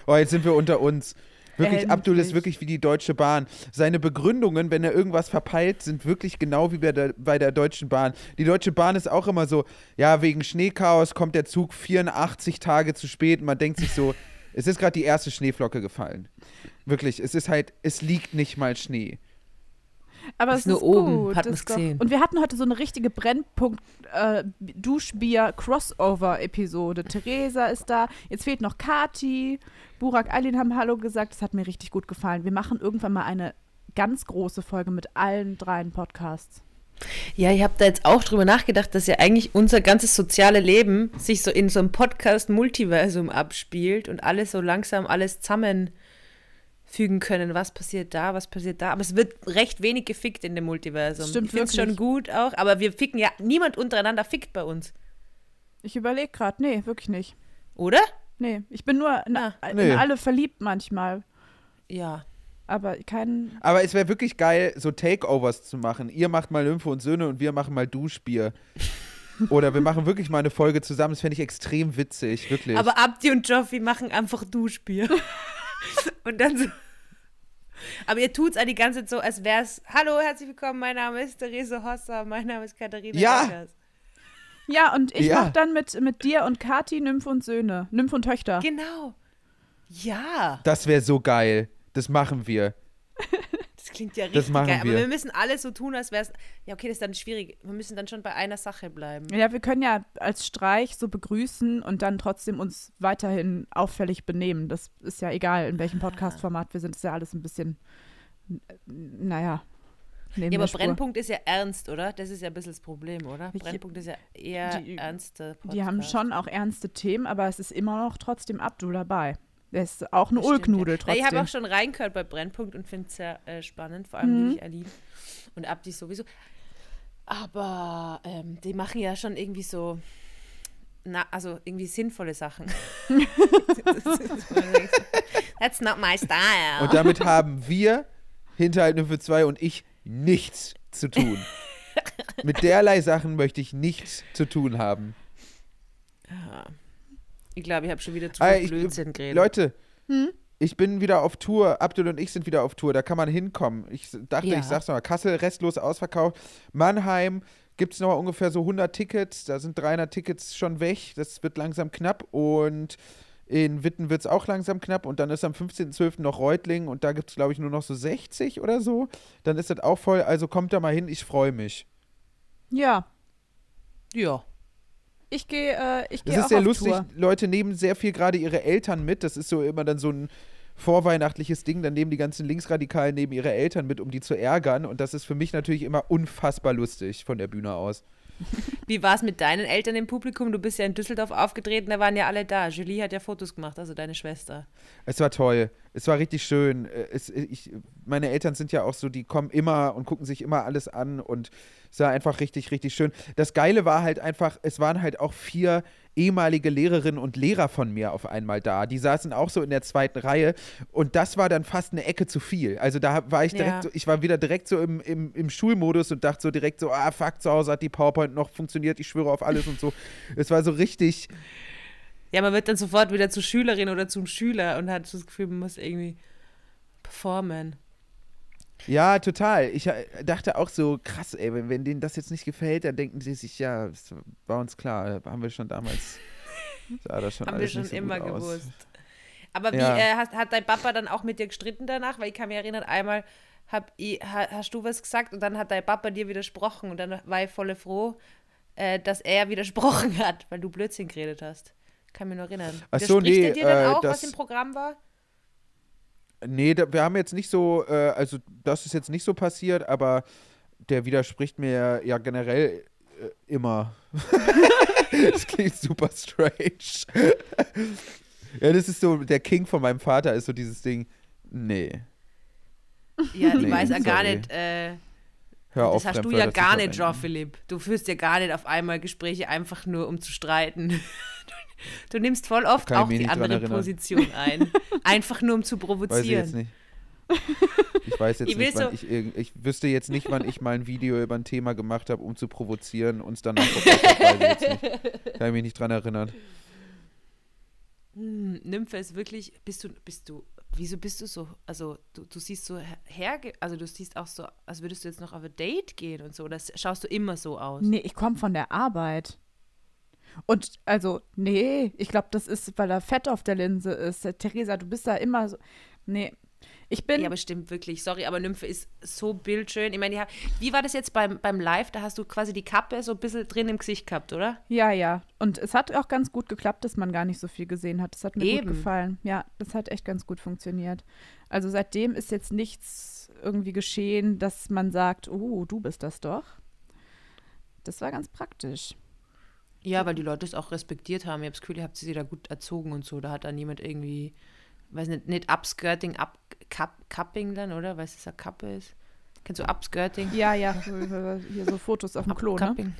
Oh, jetzt sind wir unter uns. Wirklich, Abdul ist Endlich. wirklich wie die Deutsche Bahn. Seine Begründungen, wenn er irgendwas verpeilt, sind wirklich genau wie bei der, bei der Deutschen Bahn. Die Deutsche Bahn ist auch immer so, ja, wegen Schneechaos kommt der Zug 84 Tage zu spät. Und man denkt sich so, es ist gerade die erste Schneeflocke gefallen. Wirklich, es ist halt, es liegt nicht mal Schnee. Aber Ist es nur ist oben, gut. hat man's doch- gesehen. Und wir hatten heute so eine richtige Brennpunkt äh. Theresa ist da. Jetzt fehlt noch Kati. Burak, Eileen haben Hallo gesagt. Das hat mir richtig gut gefallen. Wir machen irgendwann mal eine ganz große Folge mit allen dreien Podcasts. Ja, ich habe da jetzt auch drüber nachgedacht, dass ja eigentlich unser ganzes soziale Leben sich so in so einem Podcast-Multiversum abspielt und alles so langsam alles zusammenfügen können. Was passiert da, was passiert da. Aber es wird recht wenig gefickt in dem Multiversum. Stimmt ich finde schon gut auch, aber wir ficken ja, niemand untereinander fickt bei uns. Ich überlege gerade. Nee, wirklich nicht. Oder? Nee, ich bin nur in, Ah. in Nee. alle verliebt manchmal. Ja. Aber kein. Aber es wäre wirklich geil, so Takeovers zu machen. Ihr macht mal Lymphe und Söhne und wir machen mal Duschbier. Oder wir machen wirklich mal eine Folge zusammen. Das fände ich extrem witzig, wirklich. Aber Abdi und Joffi machen einfach Duschbier. und dann so. Aber ihr tut's auch die ganze Zeit so, als wär's. Hallo, herzlich willkommen, mein Name ist Therese Hosser, mein Name ist Katharina. Ja. Eckers." Ja, und ich Ja. mach dann mit, mit dir und Kati Nymphe und Söhne. Nymphe und Töchter. Genau. Ja. das wäre so geil. Das machen wir. Das klingt ja Das richtig machen geil. Aber wir. wir müssen alles so tun, als wär's. Ja, okay, das ist dann schwierig. Wir müssen dann schon bei einer Sache bleiben. Ja, wir können ja als Streich so begrüßen und dann trotzdem uns weiterhin auffällig benehmen. Das ist ja egal, in welchem Podcast-Format wir sind. Das ist ja alles ein bisschen, naja. Neben Ja, aber. Brennpunkt ist ja ernst, oder? Das ist ja ein bisschen das Problem, oder? Ich- Brennpunkt ist ja eher Die- ernste Podcast. Die haben schon auch ernste Themen, aber es ist immer noch trotzdem Abdul dabei. Der ist auch eine Das stimmt, Ulknudel ja. Na, trotzdem. Ich habe auch schon reingehört bei Brennpunkt und finde es sehr äh, spannend. Vor allem Mhm. liebe ich Aline und Abdi sowieso. Aber ähm, die machen ja schon irgendwie so na, also irgendwie sinnvolle Sachen. That's not my style. Und damit haben wir, Hinterhalt für zwei und ich, nichts zu tun. Mit derlei Sachen möchte ich nichts zu tun haben. Ich glaube, ich habe schon wieder zu Ah, viel ich, Blödsinn geredet. Leute, ich bin wieder auf Tour. Abdul und ich sind wieder auf Tour. Da kann man hinkommen. Ich dachte, Ja. ich sag's nochmal. Kassel restlos ausverkauft. Mannheim gibt es noch ungefähr so 100 Tickets. Da sind 300 Tickets schon weg. Das wird langsam knapp. Und in Witten wird es auch langsam knapp. Und dann ist am 15.12. noch Reutling. Und da gibt es, glaube ich, nur noch so 60 oder so. Dann ist das auch voll. Also kommt da mal hin. Ich freue mich. Ja, ja. Ich gehe äh, ich Das gehe ist auch sehr auf lustig. Tour. Leute nehmen sehr viel gerade ihre Eltern mit. Das ist so immer dann so ein vorweihnachtliches Ding. Dann nehmen die ganzen Linksradikalen neben ihre Eltern mit, um die zu ärgern. Und das ist für mich natürlich immer unfassbar lustig von der Bühne aus. Wie war es mit deinen Eltern im Publikum? Du bist ja in Düsseldorf aufgetreten, da waren ja alle da. Julie hat ja Fotos gemacht, also deine Schwester. Es war toll. Es war richtig schön. Äh, Es, ich, meine Eltern sind ja auch so, die kommen immer und gucken sich immer alles an und es war einfach richtig, richtig schön. Das Geile war halt einfach, es waren halt auch vier ehemalige Lehrerinnen und Lehrer von mir auf einmal da. Die saßen auch so in der zweiten Reihe und das war dann fast eine Ecke zu viel. Also da war ich direkt Ja. so, ich war wieder direkt so im, im, im Schulmodus und dachte so direkt so, ah fuck, zu Hause hat die PowerPoint noch funktioniert, ich schwöre auf alles und so. Es war so richtig, Ja, man wird dann sofort wieder zur Schülerin oder zum Schüler und hat das Gefühl, man muss irgendwie performen. Ja, total. Ich äh, dachte auch so, krass, ey, wenn, wenn denen das jetzt nicht gefällt, dann denken sie sich, ja, das war uns klar, haben wir schon damals, sah das schon Haben wir schon so immer gut aus. gewusst. Aber wie Ja. äh, hast, hat dein Papa dann auch mit dir gestritten danach? Weil ich kann mich erinnern, einmal hab ich, ha, hast du was gesagt und dann hat dein Papa dir widersprochen und dann war ich voll froh, äh, dass er widersprochen hat, weil du Blödsinn geredet hast. Kann mich nur erinnern. Ach so, nee, dir dann äh, auch, was das- im Programm war? Nee, da, wir haben jetzt nicht so, äh, also das ist jetzt nicht so passiert, aber der widerspricht mir ja generell äh, immer. das klingt super strange. ja, das ist so, der King von meinem Vater ist so dieses Ding, nee, Ja, ich Nee, weiß ja gar nicht. Äh, hör auf. das hast du ja gar nicht, verwenden. Jean-Philippe. Du führst ja gar nicht auf einmal Gespräche einfach nur, um zu streiten. Du nimmst voll oft auch die andere. Position ein. Einfach nur, um zu Weiß ich jetzt provozieren. nicht. Ich weiß jetzt Ich nicht, wann so- ich, ich wüsste jetzt nicht, wann ich mal ein Video über ein Thema gemacht habe, um zu provozieren und es dann noch. Kann ich mich nicht dran erinnern. Hm, Nymphe ist wirklich, bist du, bist du, wieso bist du so, also du, du siehst so herge, also du siehst auch so, als würdest du jetzt noch auf ein Date gehen und so, das schaust du immer so aus. Nee, ich komme von der Arbeit. Und also, nee, ich glaube, das ist, weil da Fett auf der Linse ist. Äh, Theresa, du bist da immer so. Nee. Ich bin. Ja, aber stimmt wirklich. Sorry, aber Nymphe ist so bildschön. Ich meine, wie war das jetzt beim, beim Live? Da hast du quasi die Kappe so ein bisschen drin im Gesicht gehabt, oder? Ja, ja. Und es hat auch ganz gut geklappt, dass man gar nicht so viel gesehen hat. Das hat mir Eben. gut gefallen. Ja, das hat echt ganz gut funktioniert. Also seitdem ist jetzt nichts irgendwie geschehen, dass man sagt, oh, du bist das doch. Das war ganz praktisch. Ja, weil die Leute es auch respektiert haben. Ich habe das Gefühl, ihr habt sie da gut erzogen und so. Da hat dann niemand irgendwie, weiß nicht, nicht Upskirting, up, Cup, Cupping dann, oder? Weil es eine Kappe ist. Kennst du Upskirting? Ja, ja, hier so Fotos auf dem Klo, ne?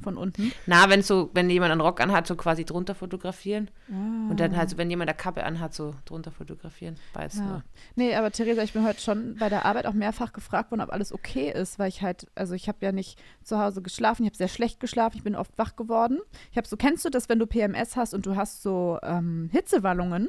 Von unten. Na, wenn so, wenn jemand einen Rock anhat, so quasi drunter fotografieren. Ah. Und dann halt, so, wenn jemand eine Kappe anhat, so drunter fotografieren. Beides Ja. nur. Nee, aber Theresa, ich bin heute schon bei der Arbeit auch mehrfach gefragt worden, ob alles okay ist, weil ich halt, also ich habe ja nicht zu Hause geschlafen, ich habe sehr schlecht geschlafen, ich bin oft wach geworden. Ich habe so, kennst du das, wenn du PMS hast und du hast so ähm, Hitzewallungen?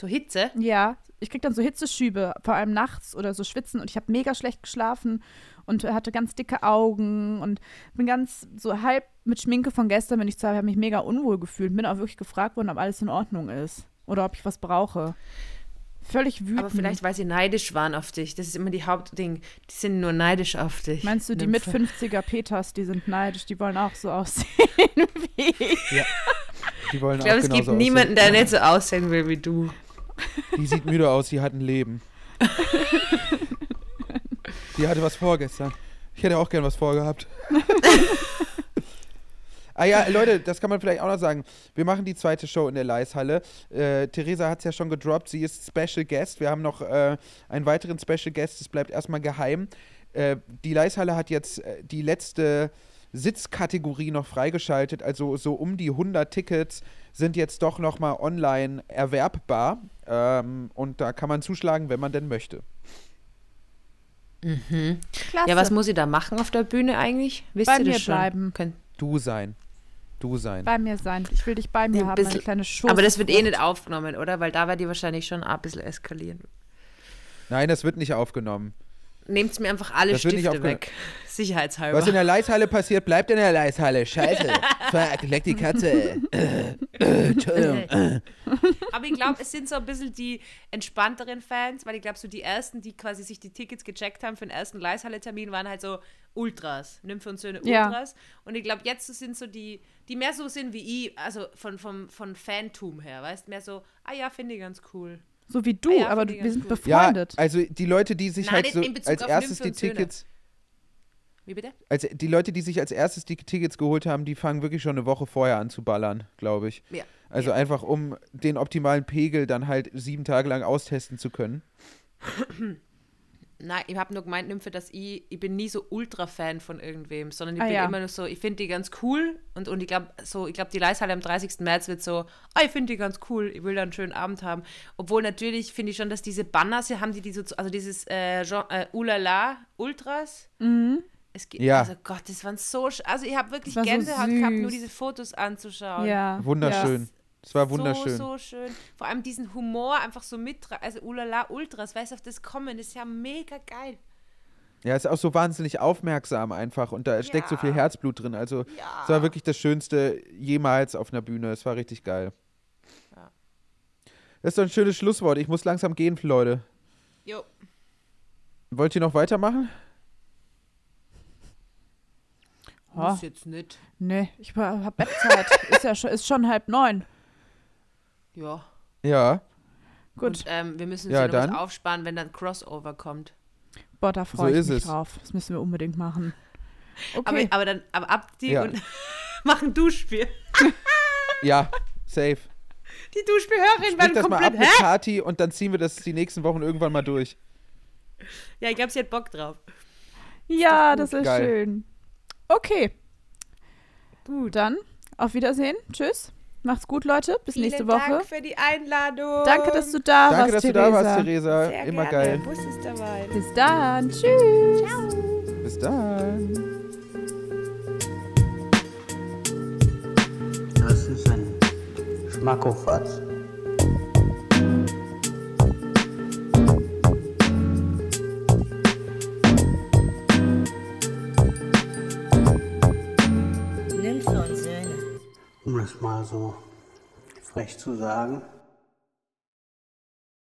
So Hitze? Ja, ich krieg dann so Hitzeschübe, vor allem nachts oder so schwitzen und ich habe mega schlecht geschlafen und hatte ganz dicke Augen und bin ganz so halb mit Schminke von gestern, wenn ich zu habe mich mega unwohl gefühlt. Bin auch wirklich gefragt worden, ob alles in Ordnung ist oder ob ich was brauche. Völlig wütend. Aber vielleicht, weil sie neidisch waren auf dich. Das ist immer die Hauptding. Die sind nur neidisch auf dich. Meinst du, die Nymphe. mit 50er Peters, die sind neidisch, die wollen auch so aussehen wie ich. Die wollen Ich glaube, es gibt genauso niemanden, der nicht so aussehen will wie du. Die sieht müde aus, die hat ein Leben. die hatte was vor gestern. Ich hätte auch gern was vorgehabt. Ah ja, Leute, das kann man vielleicht auch noch sagen. Wir machen die zweite Show in der Leishalle. Äh, Theresa hat es ja schon gedroppt. Sie ist Special Guest. Wir haben noch äh, einen weiteren Special Guest. Das bleibt erstmal geheim. Äh, die Leishalle hat jetzt äh, die letzte Sitzkategorie noch freigeschaltet. Also so um die 100 Tickets sind jetzt doch noch mal online erwerbbar. Ähm, und da kann man zuschlagen, wenn man denn möchte. Klasse. Ja, was muss ich da machen auf der Bühne eigentlich? Wisst Bei ihr mir das schon? bleiben. Könnt, Du sein. Du sein. bei mir sein. Ich will dich bei mir Ein haben, meine bisschen- kleine Schoß. aber das wird eh nicht aufgenommen, oder? Weil da wird die wahrscheinlich schon ein bisschen eskalieren. Nein, das wird nicht aufgenommen. Nehmt mir einfach alle Das Stifte weg. Sicherheitshalber. Was in der Leishalle passiert, bleibt in der Leishalle. Scheiße. Fuck, leck die Katze. Äh, äh, Entschuldigung. Aber ich glaube, es sind so ein bisschen die entspannteren Fans, weil ich glaube, so die ersten, die quasi sich die Tickets gecheckt haben für den ersten Leishalle-Termin, waren halt so Ultras, Nymphe und Söhne Ja. Ultras. Und ich glaube, jetzt sind so die, die mehr so sind wie ich, also von, von, von Fantum her, weißt mehr so, ah ja, finde ich ganz cool. So wie du, Ah ja, aber du, wir sind gut. Ja, befreundet. also die Leute, die sich Nein, halt so als erstes die. Tickets, Wie bitte? also die Leute, die sich als erstes die Tickets geholt haben, die fangen wirklich schon eine Woche vorher an zu ballern, glaube ich. Ja. Also ja. einfach, um den optimalen Pegel dann halt sieben Tage lang austesten zu können. Nein, ich habe nur gemeint, Nymphe, dass ich, ich bin nie so Ultra-Fan von irgendwem, sondern ich Ah, bin ja. immer nur so, ich finde die ganz cool und, und ich glaube, so, ich glaube, die Leishalle am 30. März wird so, ah, ich finde die ganz cool, ich will da einen schönen Abend haben. Obwohl natürlich finde ich schon, dass diese Banners hier haben die, die so, also dieses äh, Jean, äh, Ulala Ultras. Es geht, Ja. Also Gott, das waren so, sch- also ich habe wirklich war so Gänsehaut gehabt, nur diese Fotos anzuschauen. ja. Wunderschön. Es war wunderschön. So, so schön. Vor allem diesen Humor einfach so mit, also Ulala Ultras, weißt du, auf das kommen, das ist ja mega geil. Ja, ist auch so wahnsinnig aufmerksam einfach und da steckt so viel Ja. Herzblut drin. Also Ja. es war wirklich das Schönste jemals auf einer Bühne. Es war richtig geil. Ja. Das ist doch ein schönes Schlusswort. Ich muss langsam gehen, Leute. Jo. Wollt ihr noch weitermachen? Oh, Muss jetzt nicht. nee, ich hab Bettzeit. ist ja schon, ist schon halb neun. Ja. Ja. Gut. Und ähm, wir müssen uns Ja, dann. aufsparen, wenn dann Crossover kommt. Boah, da freue So ich ist mich es. drauf. Das müssen wir unbedingt machen. Aber, Okay. aber dann, aber ab die Ja. und machen Duschspiel. Ja, safe. Die Duschspielhörerin werden das mal ab komplett. mit? Kati und dann ziehen wir das die nächsten Wochen irgendwann mal durch. Ja, ich glaube, sie hat Bock drauf. ja, das ist Geil. schön. Okay. Gut. Dann auf Wiedersehen. Tschüss. Macht's gut, Leute. Bis nächste Woche. Dank für die Einladung. Danke, dass du da Danke, warst, dass du Theresa. da warst, Theresa. Sehr Immer gerne. geil. Bus ist dabei. Bis dann. Tschüss. Bis dann. Das ist ein Schmackofatz. Um das mal so frech zu sagen.